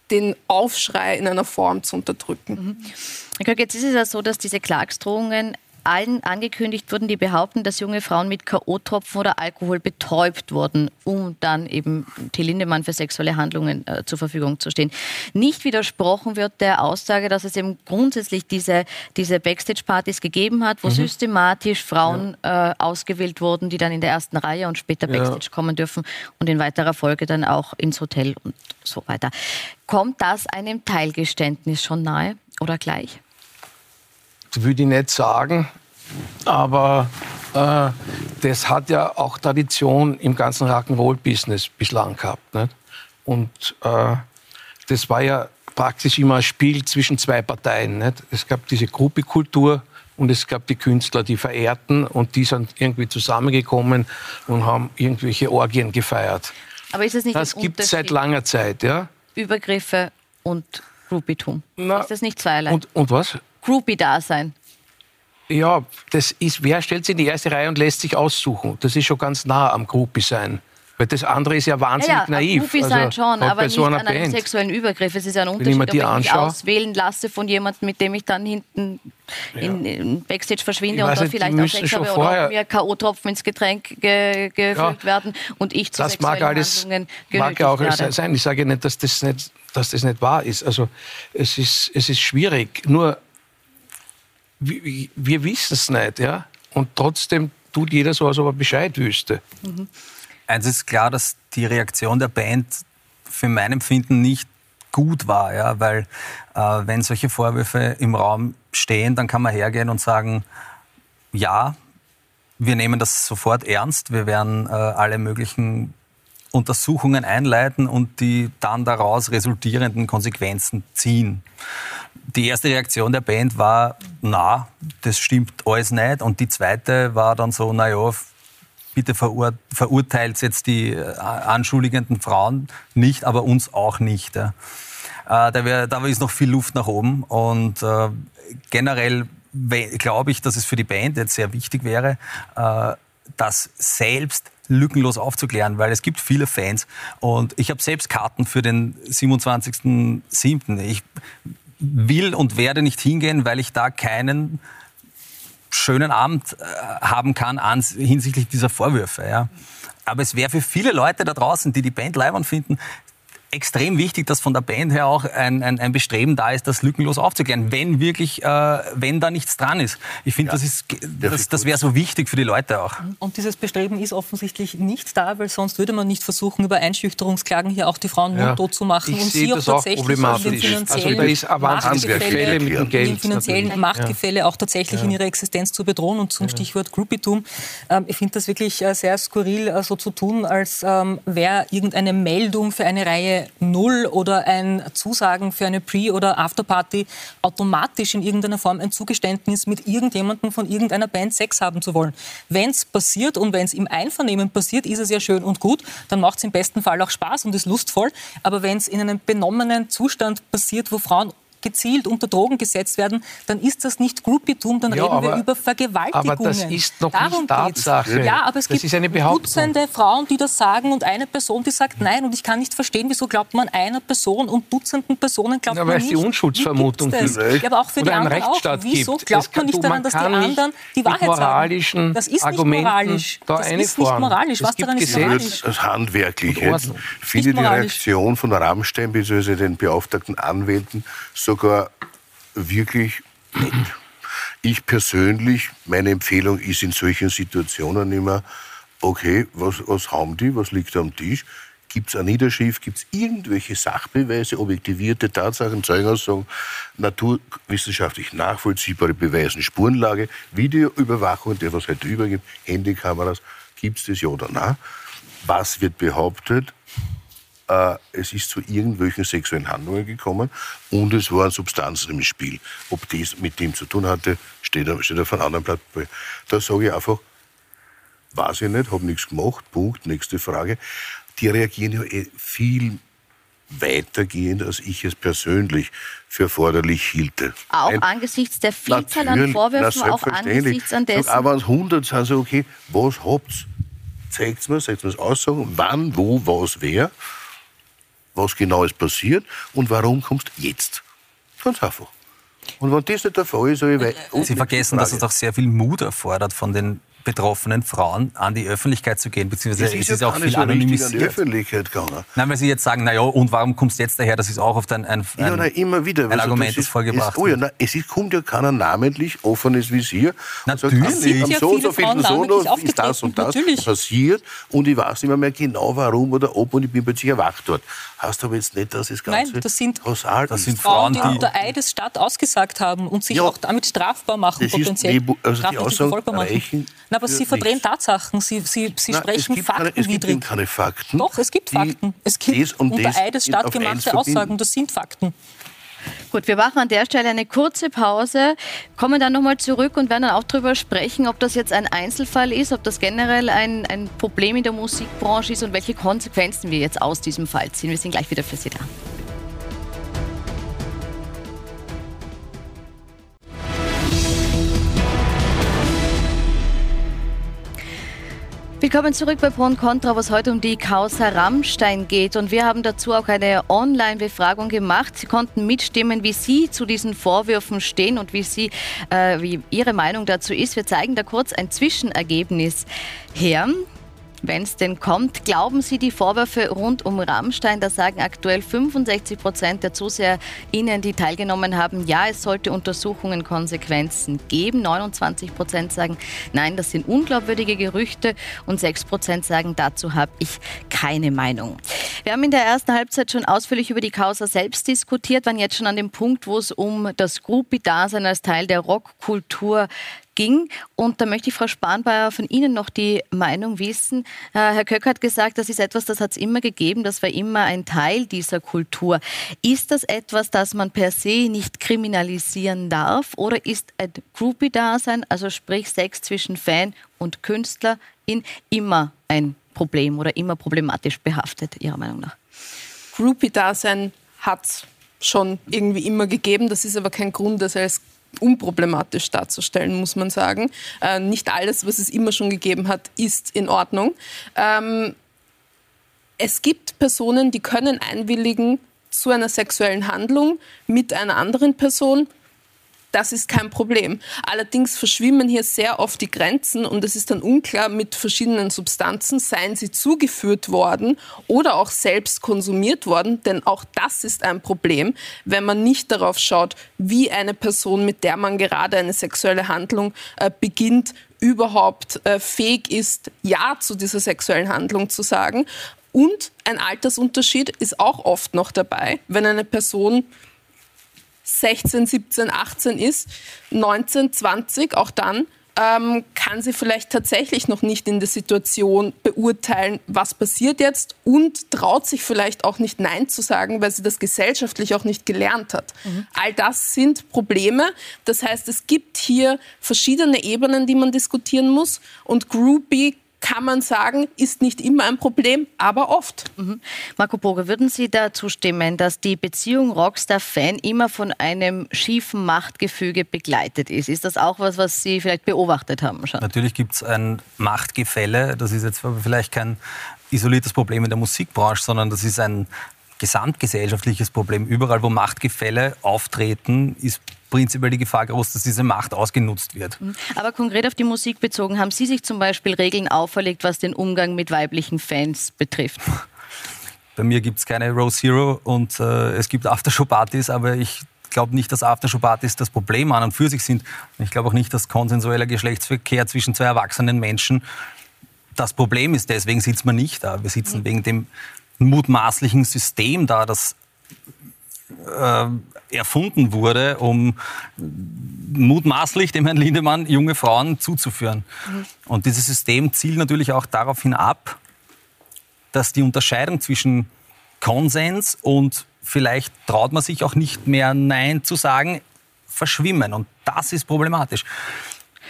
den Aufschrei in einer Form zu unterdrücken. Mhm. Jetzt ist es ja so, dass diese Klagsdrohungen allen angekündigt wurden, die behaupten, dass junge Frauen mit K.O.-Tropfen oder Alkohol betäubt wurden, um dann eben Till Lindemann für sexuelle Handlungen äh, zur Verfügung zu stehen. Nicht widersprochen wird der Aussage, dass es eben grundsätzlich diese, diese Backstage-Partys gegeben hat, wo mhm. systematisch Frauen ja. äh, ausgewählt wurden, die dann in der ersten Reihe und später Backstage ja. kommen dürfen und in weiterer Folge dann auch ins Hotel und so weiter. Kommt das einem Teilgeständnis schon nahe oder gleich? Würde ich nicht sagen, aber äh, das hat ja auch Tradition im ganzen Rock'n'Roll-Business bislang gehabt. Nicht? Und äh, das war ja praktisch immer ein Spiel zwischen zwei Parteien. Nicht? Es gab diese Gruppekultur und es gab die Künstler, die verehrten und die sind irgendwie zusammengekommen und haben irgendwelche Orgien gefeiert. Aber ist es nicht das gibt es seit langer Zeit, ja? Übergriffe und Groupietum. ist das nicht zweierlei? Und, und was? Groupie-Dasein. Ja, das ist, wer stellt sich in die erste Reihe und lässt sich aussuchen? Das ist schon ganz nah am Groupie sein. Weil das andere ist ja wahnsinnig ja, ja, naiv. Groupie sein also, schon, aber nicht so an einem Band. sexuellen Übergriff. Es ist ja ein Unterschied, Wenn ich mir die ob ich mich auswählen lasse von jemandem, mit dem ich dann hinten ja. in, in, Backstage verschwinde und dort vielleicht auch Sex habe oder mir K.O.-Tropfen ins Getränk ge gefüllt werden und ich zu das mag alles, Handlungen mag ja auch werde. sein. Ich sage nicht, dass das nicht, dass das nicht wahr ist. Also es ist, es ist schwierig. Nur wir, wir wissen es nicht, ja. Und trotzdem tut jeder so, als ob er Bescheid wüsste. Mhm. Eins ist klar, dass die Reaktion der Band für mein Empfinden nicht gut war, ja, weil äh, wenn solche Vorwürfe im Raum stehen, dann kann man hergehen und sagen, ja, wir nehmen das sofort ernst, wir werden äh, alle möglichen Untersuchungen einleiten und die dann daraus resultierenden Konsequenzen ziehen die erste Reaktion der Band war, na, das stimmt alles nicht. Und die zweite war dann so, na ja, bitte verur verurteilt jetzt die äh, anschuldigenden Frauen nicht, aber uns auch nicht. Ja. Äh, da, wär, da ist noch viel Luft nach oben. Und äh, generell glaube ich, dass es für die Band jetzt sehr wichtig wäre, äh, das selbst lückenlos aufzuklären, weil es gibt viele Fans und ich habe selbst Karten für den 27.07. Ich will und werde nicht hingehen, weil ich da keinen schönen Abend äh, haben kann hinsichtlich dieser Vorwürfe. Ja. Aber es wäre für viele Leute da draußen, die die Band leibern finden, extrem wichtig, dass von der Band her auch ein, ein, ein Bestreben da ist, das lückenlos aufzuklären, wenn wirklich, äh, wenn da nichts dran ist. Ich finde, ja. das, das, das wäre so wichtig für die Leute auch. Und dieses Bestreben ist offensichtlich nicht da, weil sonst würde man nicht versuchen, über Einschüchterungsklagen hier auch die Frauen ja. mundtot zu machen ich und sie auch tatsächlich auch in den finanziellen also Machtgefälle, mit dem Geld, in finanziellen Machtgefälle ja. auch tatsächlich in ihrer Existenz zu bedrohen und zum Stichwort Groupietum. Ähm, ich finde das wirklich äh, sehr skurril, äh, so zu tun, als ähm, wäre irgendeine Meldung für eine Reihe Null oder ein Zusagen für eine Pre- oder Afterparty automatisch in irgendeiner Form ein Zugeständnis mit irgendjemandem von irgendeiner Band Sex haben zu wollen. Wenn es passiert und wenn es im Einvernehmen passiert, ist es ja schön und gut, dann macht es im besten Fall auch Spaß und ist lustvoll. Aber wenn es in einem benommenen Zustand passiert, wo Frauen gezielt unter Drogen gesetzt werden, dann ist das nicht Groupietum, dann ja, reden aber, wir über Vergewaltigungen. Aber das ist noch Darum nicht Tatsache. Geht's. Ja, aber es das gibt Dutzende Frauen, die das sagen und eine Person, die sagt nein. Und ich kann nicht verstehen, wieso glaubt man einer Person und Dutzenden Personen glaubt ja, man nicht. Weil es die Unschuldsvermutung gibt. Ja, aber auch für die anderen auch. Wieso glaubt man nicht daran, dass die anderen die Wahrheit sagen? Das ist nicht moralisch. Da das ist nicht moralisch. Was daran ist moralisch? Das Handwerkliche. Viele die Reaktion von Rammstein bzw. den beauftragten Anwälten so sogar wirklich nett. Ich persönlich, meine Empfehlung ist in solchen Situationen immer, okay, was, was haben die, was liegt am Tisch? Gibt es eine Niederschrift, gibt es irgendwelche Sachbeweise, objektivierte Tatsachen, Zeugenaussagen, naturwissenschaftlich nachvollziehbare Beweise, Spurenlage, Videoüberwachung, der was heute übergibt, Handykameras, gibt es das ja oder nein? Was wird behauptet? Äh, es ist zu irgendwelchen sexuellen Handlungen gekommen und es waren Substanzen im Spiel. Ob das mit dem zu tun hatte, steht, steht auf einem anderen Blatt. Da sage ich einfach, weiß ich nicht, habe nichts gemacht, Punkt, nächste Frage. Die reagieren ja eh viel weitergehend, als ich es persönlich für erforderlich hielte. Auch Ein, angesichts der Vielzahl an Vorwürfen, auch angesichts an dessen. Aber es 100 sind, so okay, was habt's? Zeigt mir, zeigt mir das Aussagen, wann, wo, was, wer, was genau ist passiert und warum kommst du jetzt? Ganz einfach. Und wenn das nicht der Fall ist, so ich Sie vergessen, dass es doch sehr viel Mut erfordert von den betroffenen Frauen an die Öffentlichkeit zu gehen, beziehungsweise es ist, ist auch viel so anonymisiert. An die Öffentlichkeit gegangen. Nein, weil Sie jetzt sagen, naja, und warum kommst du jetzt daher? Das ist auch oft ein, ein, ja, nein, immer wieder. ein also Argument, das, ist, vorgebracht ist, oh ja, nein, es ist, kommt ja keiner namentlich offenes Visier. Natürlich. Und sagt, am so und so vielen so ist das und das Natürlich. passiert und ich weiß nicht mehr genau, warum oder ob und ich bin plötzlich erwacht dort. Heißt aber jetzt nicht, dass das Ganze Nein, das sind, das sind Frauen, die unter Eidesstadt ausgesagt haben und sich ja, auch damit strafbar machen, potenziell. Die, also die Aussagen reichen Na, aber Sie verdrehen nichts. Tatsachen. Sie, Sie, Sie Nein, sprechen faktenwidrig. Es gibt keine Fakten. Doch, es gibt Fakten. Es gibt unter Eidesstadt gemachte Aussagen. Das sind Fakten. Gut, wir machen an der Stelle eine kurze Pause, kommen dann nochmal zurück und werden dann auch darüber sprechen, ob das jetzt ein Einzelfall ist, ob das generell ein, ein Problem in der Musikbranche ist und welche Konsequenzen wir jetzt aus diesem Fall ziehen. Wir sind gleich wieder für Sie da. Willkommen zurück bei Pro und Contra, was heute um die Causa Rammstein geht. Und wir haben dazu auch eine Online-Befragung gemacht. Sie konnten mitstimmen, wie Sie zu diesen Vorwürfen stehen und wie, Sie, äh, wie Ihre Meinung dazu ist. Wir zeigen da kurz ein Zwischenergebnis her wenn es denn kommt. Glauben Sie die Vorwürfe rund um Rammstein? Da sagen aktuell 65 Prozent der ZuseherInnen, die teilgenommen haben, ja, es sollte Untersuchungen Konsequenzen geben. 29 Prozent sagen, nein, das sind unglaubwürdige Gerüchte und 6 Prozent sagen, dazu habe ich keine Meinung. Wir haben in der ersten Halbzeit schon ausführlich über die Causa selbst diskutiert, waren jetzt schon an dem Punkt, wo es um das Groupie-Dasein als Teil der Rockkultur ging. Und da möchte ich Frau Spanbauer von Ihnen noch die Meinung wissen. Äh, Herr Köck hat gesagt, das ist etwas, das hat es immer gegeben, das war immer ein Teil dieser Kultur. Ist das etwas, das man per se nicht kriminalisieren darf oder ist ein Groupie-Dasein, also sprich Sex zwischen Fan und Künstler, immer ein Problem oder immer problematisch behaftet, Ihrer Meinung nach? Groupie-Dasein hat es schon irgendwie immer gegeben. Das ist aber kein Grund, das als unproblematisch darzustellen, muss man sagen. Äh, nicht alles, was es immer schon gegeben hat, ist in Ordnung. Ähm, es gibt Personen, die können einwilligen zu einer sexuellen Handlung mit einer anderen Person, das ist kein Problem. Allerdings verschwimmen hier sehr oft die Grenzen und es ist dann unklar mit verschiedenen Substanzen, seien sie zugeführt worden oder auch selbst konsumiert worden, denn auch das ist ein Problem, wenn man nicht darauf schaut, wie eine Person, mit der man gerade eine sexuelle Handlung äh, beginnt, überhaupt äh, fähig ist, Ja zu dieser sexuellen Handlung zu sagen. Und ein Altersunterschied ist auch oft noch dabei, wenn eine Person 16, 17, 18 ist, 19, 20, auch dann ähm, kann sie vielleicht tatsächlich noch nicht in der Situation beurteilen, was passiert jetzt und traut sich vielleicht auch nicht Nein zu sagen, weil sie das gesellschaftlich auch nicht gelernt hat. Mhm. All das sind Probleme. Das heißt, es gibt hier verschiedene Ebenen, die man diskutieren muss und Groupie kann man sagen, ist nicht immer ein Problem, aber oft. Mhm. Marco Boger, würden Sie dazu stimmen, dass die Beziehung Rockstar-Fan immer von einem schiefen Machtgefüge begleitet ist? Ist das auch was, was Sie vielleicht beobachtet haben schon? Natürlich gibt es ein Machtgefälle. Das ist jetzt vielleicht kein isoliertes Problem in der Musikbranche, sondern das ist ein gesamtgesellschaftliches Problem. Überall, wo Machtgefälle auftreten, ist prinzipiell die Gefahr groß, dass diese Macht ausgenutzt wird. Mhm. Aber konkret auf die Musik bezogen, haben Sie sich zum Beispiel Regeln auferlegt, was den Umgang mit weiblichen Fans betrifft? Bei mir gibt es keine Rose Zero und äh, es gibt Aftershow-Partys, aber ich glaube nicht, dass Aftershow-Partys das Problem an und für sich sind. Ich glaube auch nicht, dass konsensueller Geschlechtsverkehr zwischen zwei erwachsenen Menschen das Problem ist. Deswegen sitzen wir nicht da. Wir sitzen mhm. wegen dem mutmaßlichen System da, das äh, erfunden wurde, um mutmaßlich dem Herrn Lindemann junge Frauen zuzuführen. Mhm. Und dieses System zielt natürlich auch darauf hin ab, dass die Unterscheidung zwischen Konsens und vielleicht traut man sich auch nicht mehr Nein zu sagen, verschwimmen. Und das ist problematisch.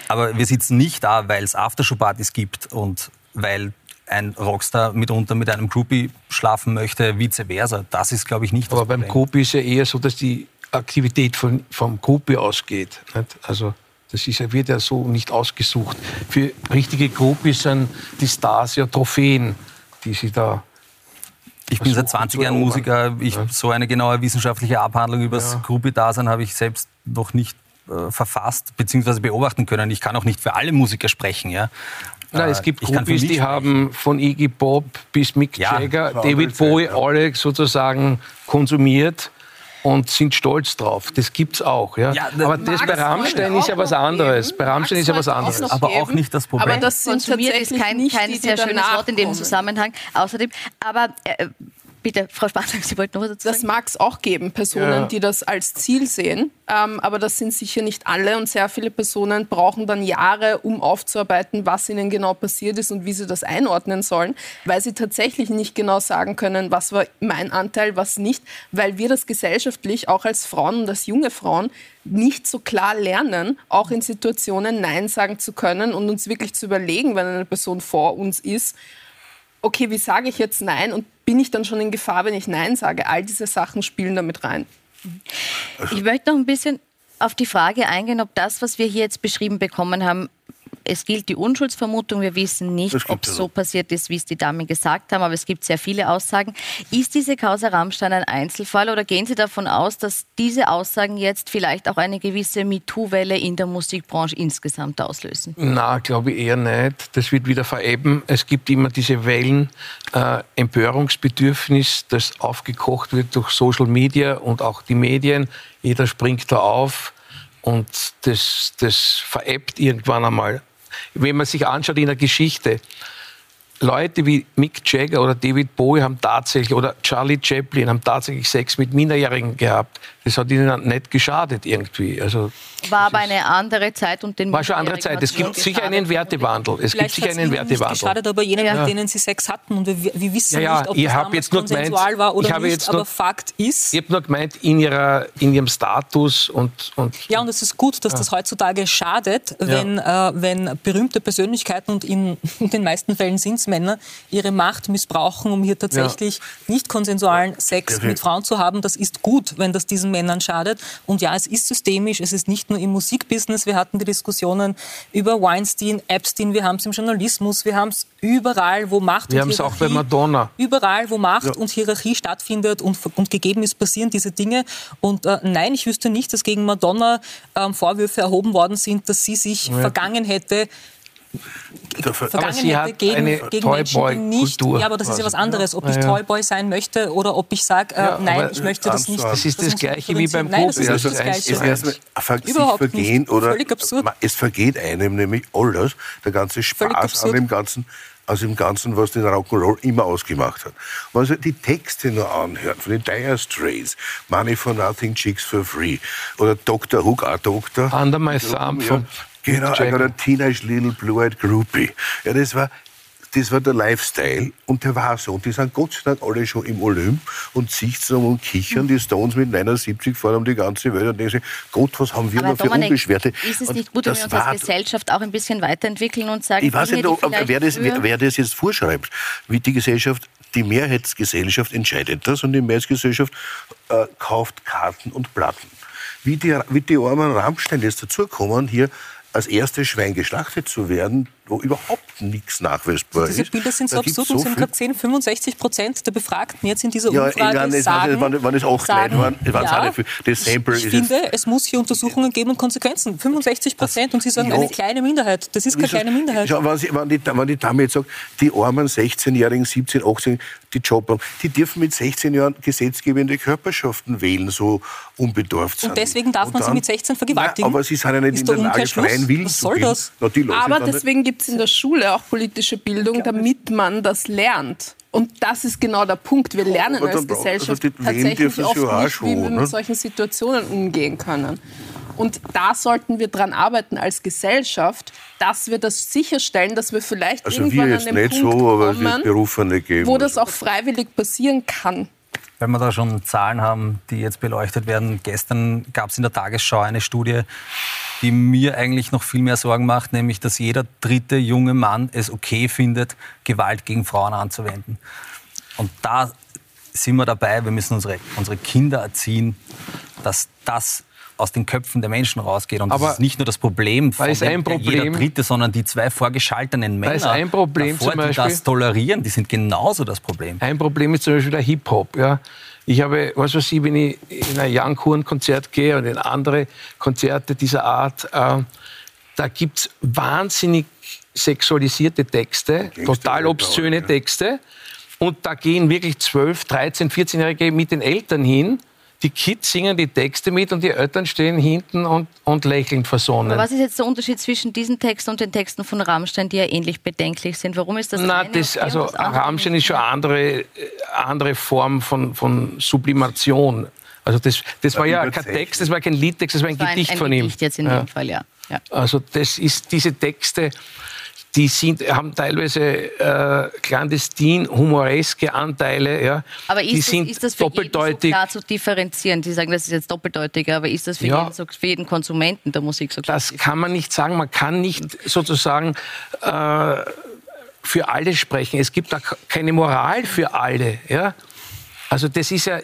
Aber wir sitzen nicht da, weil es Aftershow-Partys gibt und weil ein Rockstar mitunter mit einem Groupie schlafen möchte, vice versa. Das ist, glaube ich, nicht Aber beim. Groupie ist ja eher so, dass die Aktivität von, vom Groupie ausgeht. Nicht? Also das ist ja, wird ja so nicht ausgesucht. Für richtige Groupies sind die Stars ja Trophäen, die sie da Ich bin seit versuchen 20 zu Jahren. Musiker. Ich, So eine genaue wissenschaftliche Abhandlung über das Ja. Groupie-Dasein habe ich selbst noch nicht äh, verfasst bzw. beobachten können. Ich kann auch nicht für alle Musiker sprechen. Ja? Nein, Äh, es gibt kann für Groupies, die sprechen. haben von Iggy Pop bis Mick Ja, Jagger, David Bowie, ja. alle sozusagen konsumiert und sind stolz drauf. Das gibt's auch. Ja? Ja, Aber das bei Rammstein ist ja was anderes. Bei Rammstein ist ja was anderes. Aber auch nicht das Problem. Aber das sind Konsumiert ist kein, kein die, die sehr schönes Wort in dem. Zusammenhang. Außerdem, aber äh, bitte, Frau Spatz, Sie wollten noch was dazu Das sagen? mag es auch geben, Personen, Ja. die das als Ziel sehen, ähm, aber das sind sicher nicht alle und sehr viele Personen brauchen dann Jahre, um aufzuarbeiten, was ihnen genau passiert ist und wie sie das einordnen sollen, weil sie tatsächlich nicht genau sagen können, was war mein Anteil, was nicht, weil wir das gesellschaftlich auch als Frauen und als junge Frauen nicht so klar lernen, auch in Situationen Nein sagen zu können und uns wirklich zu überlegen, wenn eine Person vor uns ist, okay, wie sage ich jetzt Nein und bin ich dann schon in Gefahr, wenn ich Nein sage? All diese Sachen spielen damit rein. Ich möchte noch ein bisschen auf die Frage eingehen, ob das, was wir hier jetzt beschrieben bekommen haben, es gilt die Unschuldsvermutung. Wir wissen nicht, ob es so passiert ist, wie es die Damen gesagt haben, aber es gibt sehr viele Aussagen. Ist diese Causa Rammstein ein Einzelfall oder gehen Sie davon aus, dass diese Aussagen jetzt vielleicht auch eine gewisse MeToo-Welle in der Musikbranche insgesamt auslösen? Na, glaube ich eher nicht. Das wird wieder verebben. Es gibt immer diese Wellen äh, Empörungsbedürfnis, das aufgekocht wird durch Social Media und auch die Medien. Jeder springt da auf und das, das verebbt irgendwann einmal. Wenn man sich anschaut in der Geschichte, Leute wie Mick Jagger oder David Bowie haben tatsächlich, oder Charlie Chaplin haben tatsächlich Sex mit Minderjährigen gehabt. Das hat ihnen nicht geschadet irgendwie. Also War aber eine andere Zeit und den war schon eine andere Zeit. Es gibt sicher einen. Wertewandel. Es gibt sicher einen ihnen nicht Wertewandel. geschadet, aber jenen, Ja. mit denen sie Sex hatten. Und wir, wir wissen Ja, ja, nicht, ob ich das hab damals jetzt nur gemeint- konsensual war oder ich nicht. jetzt aber nur- Fakt ist, Ich habe nur gemeint, in, ihrer, in ihrem Status und, und ja, und es ist gut, dass das heutzutage schadet, wenn, äh, wenn berühmte Persönlichkeiten, und in, in den meisten Fällen sind es Männer, ihre Macht missbrauchen, um hier tatsächlich nicht konsensualen Sex Ja, mit Frauen zu haben. Das ist gut, wenn das diesen Männern schadet. Und ja, es ist systemisch, es ist nicht nur im Musikbusiness. Wir hatten die Diskussionen über Weinstein, Epstein, wir haben es im Journalismus, wir haben es überall, wo Macht wir und haben es auch bei Hierarchie Madonna. Überall, wo Macht Ja. und Hierarchie stattfindet und, und gegeben ist, passieren diese Dinge. Und äh, nein, ich wüsste nicht, dass gegen Madonna ähm, Vorwürfe erhoben worden sind, dass sie sich Ver- Vergangen hätte gegen, eine gegen Menschen, die nicht. Ja, aber das ist ja was anderes, ob Ja, ich ja. Toyboy sein möchte oder ob ich sage, äh, Ja, nein, ich möchte das nicht. Das ist das ich Gleiche wie beim. Nein, das ist Also das zu Gleiche. Es, Überhaupt nicht. vergehen oder Völlig absurd. Ma- es vergeht einem nämlich alles, der ganze Spaß an dem ganzen, aus dem Ganzen, was den Rock'n'Roll immer ausgemacht hat. Wenn man sich die Texte nur anhört, von den Dire Straits, Money for Nothing, Chicks for Free, oder Dr. Hook, auch Doktor. Under My Thumb von Genau, I got a. Teenage Little Blue-Eyed Groupie. Ja, das war, das war der Lifestyle und der war so. Und die sind Gott sei Dank alle schon im Olymp und sichtsam und kichern. Die Stones mit 79 fahren um die ganze Welt und denken sich, Gott, was haben wir Aber noch für Dominik, Unbeschwerte? ist es Und nicht gut, wenn wir uns als Gesellschaft auch ein bisschen weiterentwickeln und sagen, ich weiß nicht, ob, wer, das, wer, wer das jetzt vorschreibt. Wie die Gesellschaft, die Mehrheitsgesellschaft entscheidet das und die Mehrheitsgesellschaft äh, kauft Karten und Platten. Wie die, wie die armen Rammstein jetzt dazukommen, hier als erstes Schwein geschlachtet zu werden, wo überhaupt nichts nachweisbar Diese ist. Bilder sind so absurd und sie haben viel- gerade 10, 65 Prozent der Befragten jetzt in dieser Ja, Umfrage ja, es sagen, waren, es- waren es auch klein, sagen, waren, waren ja. Das Sample ich ist jetzt finde, es muss hier Untersuchungen geben und Konsequenzen. 65 Prozent und Sie sagen Ja. eine kleine Minderheit. Das ist keine kleine Minderheit. Schau, wenn, sie, wenn, die, wenn die Dame jetzt sagt, die armen 16-Jährigen, 17, 18, die Job haben, die dürfen mit 16 Jahren gesetzgebende Körperschaften wählen, so unbedarft sind. Und deswegen darf Und man sie dann- mit 16 vergewaltigen? Nein, aber sie sind ja nicht Ist in der Lage, freien Willen Was soll das? Na, Aber deswegen gibt es in der Schule auch politische Bildung, damit man das lernt. Und das ist genau der Punkt. Wir lernen als Gesellschaft also Wehen tatsächlich oft nicht, wie wir schon, ne? mit solchen Situationen umgehen können. Und da sollten wir dran arbeiten als Gesellschaft, dass wir das sicherstellen, dass wir vielleicht Also irgendwann wir an den Punkt so, kommen, wo das auch freiwillig passieren kann. Weil wir da schon Zahlen haben, die jetzt beleuchtet werden. Gestern gab es in der Tagesschau eine Studie, die mir eigentlich noch viel mehr Sorgen macht, nämlich dass jeder dritte junge Mann es okay findet, Gewalt gegen Frauen anzuwenden. Und da sind wir dabei, wir müssen unsere, unsere Kinder erziehen, dass das aus den Köpfen der Menschen rausgeht. Und Aber das ist nicht nur das Problem von ist ein Problem- jeder Dritte, sondern die zwei vorgeschalteten Männer, ist ein Problem davor, zum Beispiel- die das tolerieren, die sind genauso das Problem. Ein Problem ist zum Beispiel der Hip-Hop. Ja. Ich habe, was weiß ich, wenn ich in ein Young Horn-Konzert gehe und in andere Konzerte dieser Art, äh, da gibt es wahnsinnig sexualisierte Texte, total obszöne Texte. Und da gehen wirklich 12, 13, 14-Jährige mit den Eltern hin. Die Kids singen die Texte mit und die Eltern stehen hinten und, und lächeln versonnen. Aber was ist jetzt der Unterschied zwischen diesen Texten und den Texten von Rammstein, die ja ähnlich bedenklich sind? Warum ist das Na, das, also Rammstein ist schon eine andere, äh, andere Form von, von Sublimation. Also das, das war ja kein Text, das war kein Liedtext, das war ein Das war ein- Gedicht ein von ihm. Gedicht jetzt in ja. dem Fall, ja. ja. Also das ist diese Texte, die sind, haben teilweise äh, clandestin, humoreske Anteile. Ja. Aber die ist, sind das, ist das für jeden so doppeldeutig. klar zu differenzieren? Sie sagen, das ist jetzt doppeldeutiger, aber ist das für, Ja. jeden, so, für jeden Konsumenten der Musik so klar? Das kann man nicht sagen. Man kann nicht sozusagen äh, für alle sprechen. Es gibt da keine Moral für alle. Ja? Also das ist ja,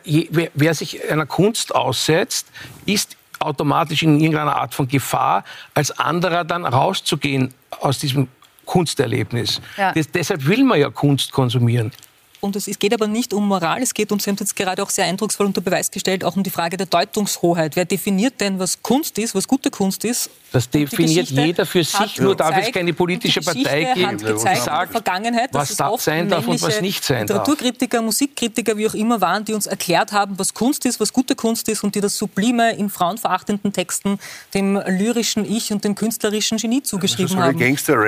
wer sich einer Kunst aussetzt, ist automatisch in irgendeiner Art von Gefahr, als anderer dann rauszugehen aus diesem Kunsterlebnis. Ja. Das, deshalb will man ja Kunst konsumieren. Und es geht aber nicht um Moral, es geht um, Sie haben es jetzt gerade auch sehr eindrucksvoll unter Beweis gestellt, auch um die Frage der Deutungshoheit. Wer definiert denn, was Kunst ist, was gute Kunst ist? Das definiert jeder für sich, nur darf es keine politische Partei geben, gezeigt in der sagt, Vergangenheit, dass was es da oft sein darf und was nicht sein darf. Literaturkritiker, Musikkritiker, wie auch immer waren, die uns erklärt haben, was Kunst ist, was gute Kunst ist und die das Sublime in frauenverachtenden Texten dem lyrischen Ich und dem künstlerischen Genie zugeschrieben eine haben.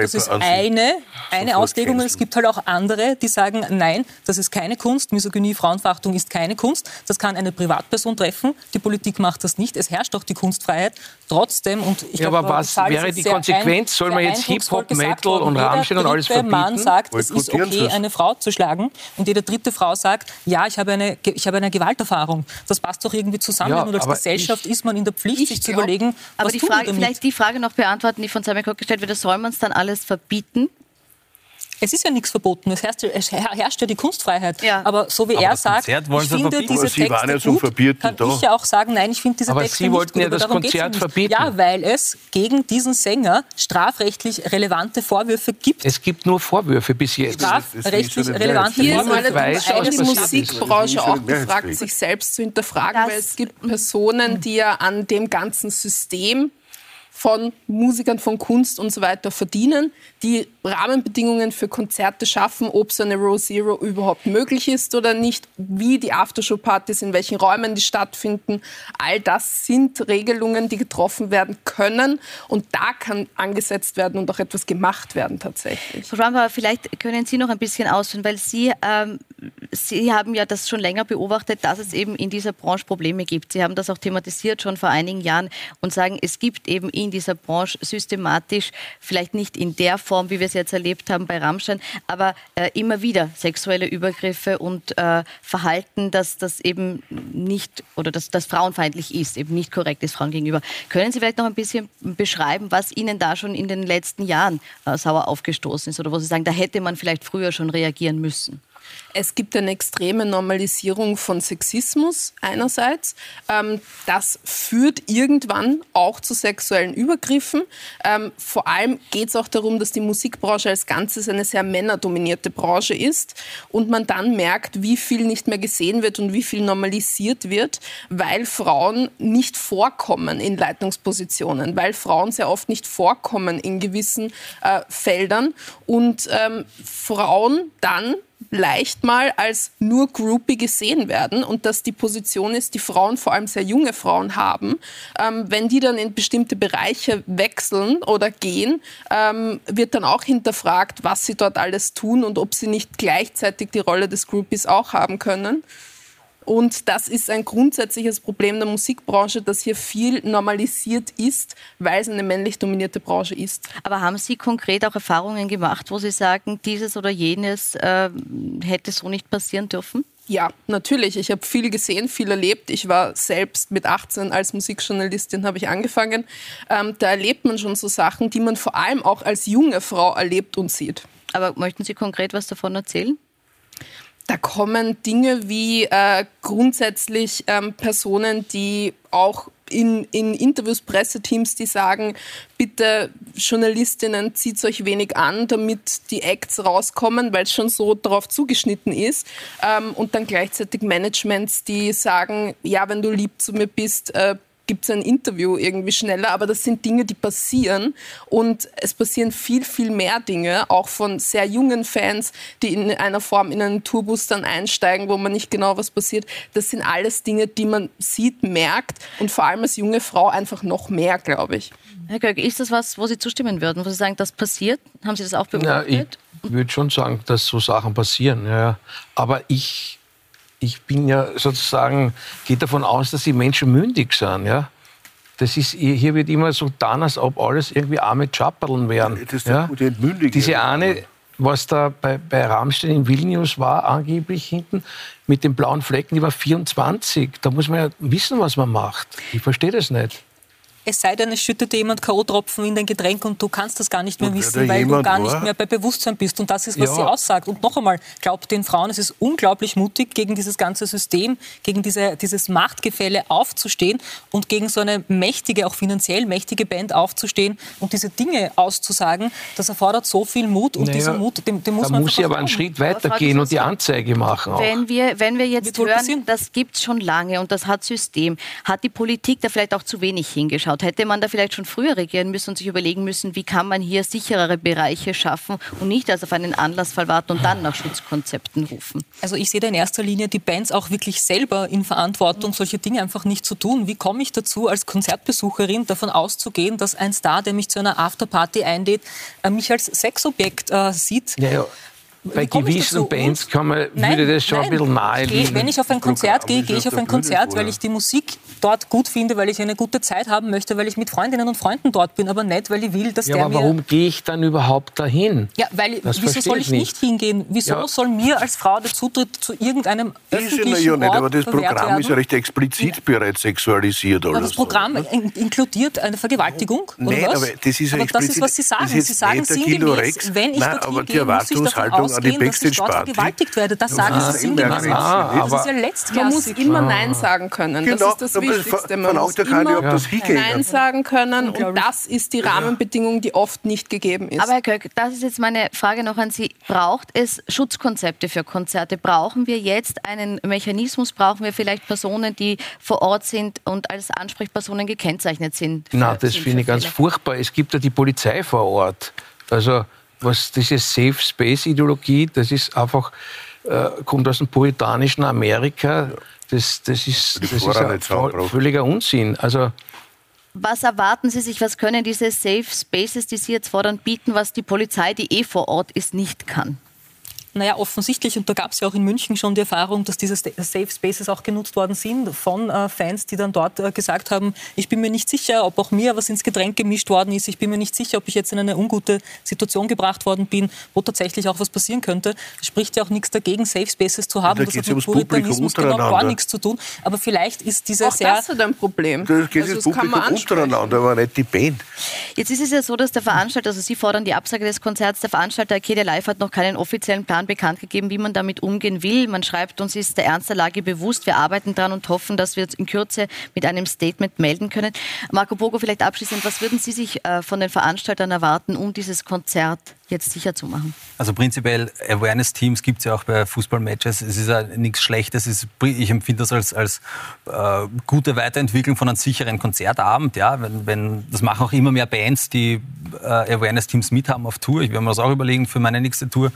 Das ist sich. eine, eine Auslegung. und Es gibt halt auch andere, die sagen, nein, das ist keine Kunst. Misogynie, Frauenverachtung ist keine Kunst. Das kann eine Privatperson treffen. Die Politik macht das nicht. Es herrscht auch die Kunstfreiheit. Trotzdem, und ich Ja, glaube, aber was wäre die Konsequenz? Soll man jetzt Hip-Hop, Metal und Rammstein und alles dritte Mann verbieten? sagt, es ist okay, eine Frau zu schlagen. Und jede dritte Frau sagt, ja, ich habe eine, ich habe eine Gewalterfahrung. Das passt doch irgendwie zusammen. Ja, und als Gesellschaft ist man in der Pflicht, sich zu überlegen, Aber was die tun Frage, wir damit? vielleicht die Frage noch beantworten, die von Sammy Koch gestellt wird, soll man es dann alles verbieten? Es ist ja nichts verboten. Es herrscht, es her- herrscht ja die Kunstfreiheit. Ja. Aber so wie Aber er sagt, ich Sie finde diese Sie waren Texte ja so gut, kann da. ich ja auch sagen, nein, ich finde diese Aber Texte Sie nicht wollten gut. ja aber das Konzert nicht. verbieten. Ja, weil es gegen diesen Sänger strafrechtlich relevante Vorwürfe gibt. Es gibt nur Vorwürfe bis jetzt. Strafrechtlich relevante Hier ist Vorwürfe. weiß, die was passiert ist. Musikbranche auch gefragt, sich selbst zu hinterfragen, weil es gibt Personen, die ja an dem ganzen System von Musikern, von Kunst und so weiter verdienen, die Rahmenbedingungen für Konzerte schaffen, ob so eine Row Zero überhaupt möglich ist oder nicht, wie die Aftershow-Partys, in welchen Räumen die stattfinden. All das sind Regelungen, die getroffen werden können und da kann angesetzt werden und auch etwas gemacht werden tatsächlich. Frau Schwamper, vielleicht können Sie noch ein bisschen ausführen, weil Sie, ähm, Sie haben ja das schon länger beobachtet, dass es eben in dieser Branche Probleme gibt. Sie haben das auch thematisiert schon vor einigen Jahren und sagen, es gibt eben in dieser Branche systematisch, vielleicht nicht in der Form, wie wir es jetzt erlebt haben bei Rammstein, aber äh, immer wieder sexuelle Übergriffe und äh, Verhalten, das, das eben nicht oder das, das frauenfeindlich ist, eben nicht korrekt ist Frauen gegenüber. Können Sie vielleicht noch ein bisschen beschreiben, was Ihnen da schon in den letzten Jahren äh, sauer aufgestoßen ist oder wo Sie sagen, da hätte man vielleicht früher schon reagieren müssen? Es gibt eine extreme Normalisierung von Sexismus einerseits. Ähm, das führt irgendwann auch zu sexuellen Übergriffen. Ähm, vor allem geht es auch darum, dass die Musikbranche als Ganzes eine sehr männerdominierte Branche ist und man dann merkt, wie viel nicht mehr gesehen wird und wie viel normalisiert wird, weil Frauen nicht vorkommen in Leitungspositionen, weil Frauen sehr oft nicht vorkommen in gewissen äh, Feldern und ähm, Frauen dann leicht mal als nur Groupie gesehen werden und dass die Position ist, die Frauen, vor allem sehr junge Frauen haben. Ähm, wenn die dann in bestimmte Bereiche wechseln oder gehen, ähm, wird dann auch hinterfragt, was sie dort alles tun und ob sie nicht gleichzeitig die Rolle des Groupies auch haben können. Und das ist ein grundsätzliches Problem der Musikbranche, dass hier viel normalisiert ist, weil es eine männlich dominierte Branche ist. Aber haben Sie konkret auch Erfahrungen gemacht, wo Sie sagen, dieses oder jenes äh, hätte so nicht passieren dürfen? Ja, natürlich. Ich habe viel gesehen, viel erlebt. Ich war selbst mit 18 als Musikjournalistin, habe ich angefangen. Ähm, da erlebt man schon so Sachen, die man vor allem auch als junge Frau erlebt und sieht. Aber möchten Sie konkret was davon erzählen? Da kommen Dinge wie äh, grundsätzlich ähm, Personen, die auch in, in Interviews, Presseteams, die sagen, bitte Journalistinnen, zieht euch wenig an, damit die Acts rauskommen, weil es schon so darauf zugeschnitten ist. Ähm, und dann gleichzeitig Managements, die sagen, ja, wenn du lieb zu mir bist, äh, gibt es ein Interview irgendwie schneller, aber das sind Dinge, die passieren und es passieren viel, viel mehr Dinge, auch von sehr jungen Fans, die in einer Form in einen Tourbus dann einsteigen, wo man nicht genau was passiert. Das sind alles Dinge, die man sieht, merkt und vor allem als junge Frau einfach noch mehr, glaube ich. Herr Göck, ist das was, wo Sie zustimmen würden, wo Sie sagen, das passiert? Haben Sie das auch beobachtet? Ja, ich würde schon sagen, dass so Sachen passieren. Ja. Aber ich ich bin ja sozusagen, gehe davon aus, dass die Menschen mündig sind. Ja? Das ist, hier wird immer so getan, als ob alles irgendwie arme Chapperln wären. Ja, das ist ja? gute Entmündigung. Diese eine, was da bei, bei Rammstein in Vilnius war, angeblich hinten, mit den blauen Flecken, die war 24. Da muss man ja wissen, was man macht. Ich verstehe das nicht es sei denn, es schüttet jemand K.O.-Tropfen in dein Getränk und du kannst das gar nicht mehr und wissen, weil du gar nicht mehr bei Bewusstsein bist. Und das ist, was ja. sie aussagt. Und noch einmal, glaubt den Frauen, es ist unglaublich mutig, gegen dieses ganze System, gegen diese, dieses Machtgefälle aufzustehen und gegen so eine mächtige, auch finanziell mächtige Band aufzustehen und diese Dinge auszusagen. Das erfordert so viel Mut und naja, dieser Mut, den, den muss da man muss sie aber einen Schritt weitergehen und die Anzeige machen. Auch. Wenn wir, wenn wir jetzt hören, das gibt es schon lange und das hat System, hat die Politik da vielleicht auch zu wenig hingeschaut? Stichwort. Hätte man da vielleicht schon früher regieren müssen und sich überlegen müssen, wie kann man hier sicherere Bereiche schaffen und nicht erst auf einen Anlassfall warten und dann nach Schutzkonzepten rufen? Also ich sehe da in erster Linie die Bands auch wirklich selber in Verantwortung, solche Dinge einfach nicht zu tun. Wie komme ich dazu, als Konzertbesucherin davon auszugehen, dass ein Star, der mich zu einer Afterparty einlädt, äh, mich als Sexobjekt äh, sieht? Ja, ja bei gewissen Bands kann man, nein, würde das schon nein. ein bisschen nahe liegen. Wenn ich auf ein Konzert gehe, gehe ich auf ein Konzert, weil ich die Musik dort gut finde, weil ich eine gute Zeit haben möchte, weil ich mit Freundinnen und Freunden dort bin, aber nicht, weil ich will, dass ja, der aber warum gehe ich dann überhaupt dahin? Ja, weil das wieso soll ich nicht hingehen? Wieso ja. soll mir als Frau der Zutritt zu irgendeinem das öffentlichen ist ja nicht, aber das Programm ist ja recht explizit ja. bereits sexualisiert. Oder das Programm so, inkludiert eine Vergewaltigung? Nein, oder was? aber das ist ja aber das ist, was Sie sagen. Sie sagen sinngemäß, wenn ich Nein, dorthin gehe, muss ich davon ausgehen, dass ich dort vergewaltigt werde. Das sagen Sie sinngemäß. Das ist ja letztklassig. Man muss immer Nein sagen können. Das genau, ist das Wichtigste. Man muss immer Nein sagen können. Und das ist die Rahmenbedingung, die oft nicht gegeben ist. Aber Herr Köck, das ist jetzt meine Frage noch an Sie. Braucht es Schutzkonzepte für Konzerte? Brauchen wir jetzt einen Mechanismus? Brauchen wir vielleicht Personen, die vor Ort sind und als Ansprechpersonen gekennzeichnet sind? Na, das finde ich ganz furchtbar. Es gibt ja die Polizei vor Ort. Also was diese Safe Space Ideologie, das ist einfach äh, kommt aus dem puritanischen Amerika. Das, das ist, das ist ein völliger Unsinn. Also was erwarten Sie sich, was können diese Safe Spaces, die Sie jetzt fordern, bieten, was die Polizei, die eh vor Ort ist, nicht kann? Naja, offensichtlich, und da gab es ja auch in München schon die Erfahrung, dass diese Safe Spaces auch genutzt worden sind von äh, Fans, die dann dort äh, gesagt haben, ich bin mir nicht sicher, ob auch mir was ins Getränk gemischt worden ist, ich bin mir nicht sicher, ob ich jetzt in eine ungute Situation gebracht worden bin, wo tatsächlich auch was passieren könnte. Es spricht ja auch nichts dagegen, Safe Spaces zu haben. Da das hat mit Puritanismus genau gar nichts zu tun. Aber vielleicht ist dieser auch sehr... das hat ein Problem. Das geht also, das Publikum untereinander, aber nicht die Band. Jetzt ist es ja so, dass der Veranstalter, also Sie fordern die Absage des Konzerts, der Veranstalter Arcadia Live hat noch keinen offiziellen Plan bekannt gegeben, wie man damit umgehen will. Man schreibt, uns ist der Ernst der Lage bewusst. Wir arbeiten daran und hoffen, dass wir uns in Kürze mit einem Statement melden können. Marco Bogo, vielleicht abschließend, was würden Sie sich äh, von den Veranstaltern erwarten, um dieses Konzert jetzt sicher zu machen? Also prinzipiell Awareness-Teams gibt es ja auch bei Fußballmatches. Es ist ja nichts Schlechtes. ich empfinde das als, als äh, gute Weiterentwicklung von einem sicheren Konzertabend. Ja, wenn, wenn, das machen auch immer mehr Bands, die äh, Awareness-Teams mithaben auf Tour. Ich werde mir das auch überlegen für meine nächste Tour.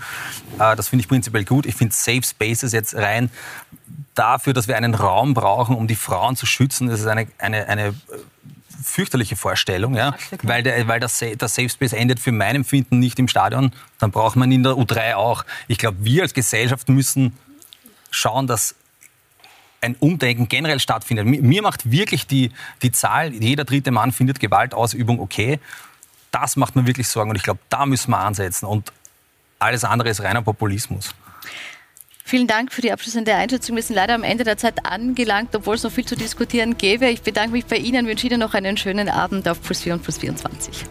Äh, das finde ich prinzipiell gut. Ich finde Safe Spaces jetzt rein dafür, dass wir einen Raum brauchen, um die Frauen zu schützen. Das ist eine, eine, eine fürchterliche Vorstellung, ja, weil, der, weil das, der Safe Space endet für mein Empfinden nicht im Stadion, dann braucht man in der U3 auch. Ich glaube, wir als Gesellschaft müssen schauen, dass ein Umdenken generell stattfindet. Mir macht wirklich die, die Zahl, jeder dritte Mann findet Gewaltausübung okay. Das macht mir wirklich Sorgen und ich glaube, da müssen wir ansetzen und alles andere ist reiner Populismus. Vielen Dank für die abschließende Einschätzung. Wir sind leider am Ende der Zeit angelangt, obwohl es noch viel zu diskutieren gäbe. Ich bedanke mich bei Ihnen, wünsche Ihnen noch einen schönen Abend auf Plus 4 und Plus 24.